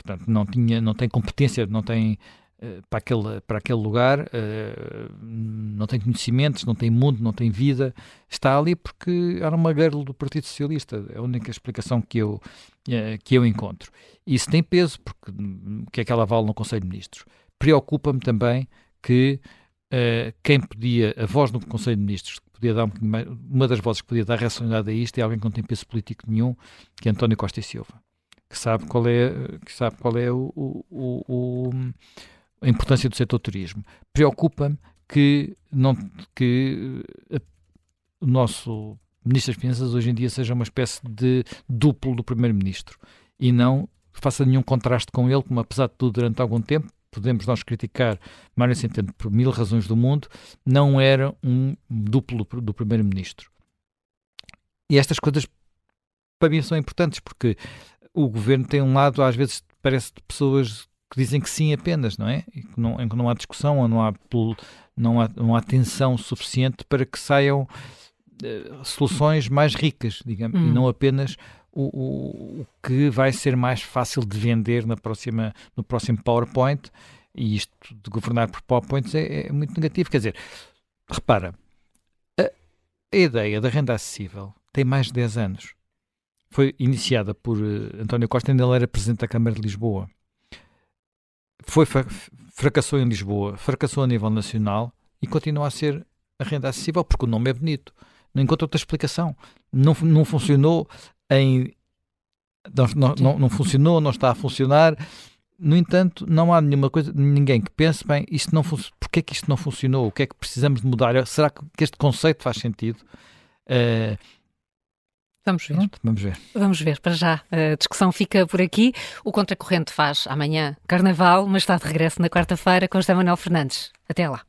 Speaker 3: portanto não tinha, não tem competência, não tem uh, para aquele para aquele lugar, uh, não tem conhecimentos, não tem mundo, não tem vida, está ali porque era uma guerra do Partido Socialista, é a única explicação que eu uh, que eu encontro. Isso tem peso porque hum, o que é que ela vale no Conselho de Ministros? Preocupa-me também que quem podia, a voz no Conselho de Ministros, podia dar um uma das vozes que podia dar racionalidade a isto é alguém que não tem peso político nenhum, que é António Costa e Silva, que sabe qual é, que sabe qual é o, o, o, a importância do setor turismo. Preocupa-me que, não, que a, o nosso Ministro das Finanças hoje em dia seja uma espécie de duplo do Primeiro-Ministro e não faça nenhum contraste com ele, como apesar de tudo durante algum tempo, podemos nós criticar Mário Centeno por mil razões do mundo, não era um duplo do Primeiro-Ministro. E estas coisas para mim são importantes porque o governo tem um lado, às vezes, parece de pessoas que dizem que sim apenas, não é? E que não, em que não há discussão ou não há, não há, não há atenção suficiente para que saiam uh, soluções mais ricas, digamos, hum. e não apenas o, o, o, que vai ser mais fácil de vender na próxima, no próximo PowerPoint. E isto de governar por PowerPoints é, é muito negativo. Quer dizer, repara, a, a ideia da renda acessível tem mais de 10 anos. Foi iniciada por uh, António Costa, ainda ele era presidente da Câmara de Lisboa. Foi, fracassou em Lisboa, fracassou a nível nacional e continua a ser a renda acessível porque o nome é bonito. Não encontra outra explicação. Não, não funcionou em. Não, não, não funcionou, não está a funcionar. No entanto, não há nenhuma coisa, ninguém que pense, bem, isto não porque é que isto não funcionou? O que é que precisamos de mudar? Será que este conceito faz sentido? Uh,
Speaker 2: Vamos ver.
Speaker 3: vamos ver.
Speaker 2: Vamos ver. Para já, a discussão fica por aqui. O Contracorrente faz amanhã Carnaval, mas está de regresso na quarta-feira com José Manuel Fernandes. Até lá.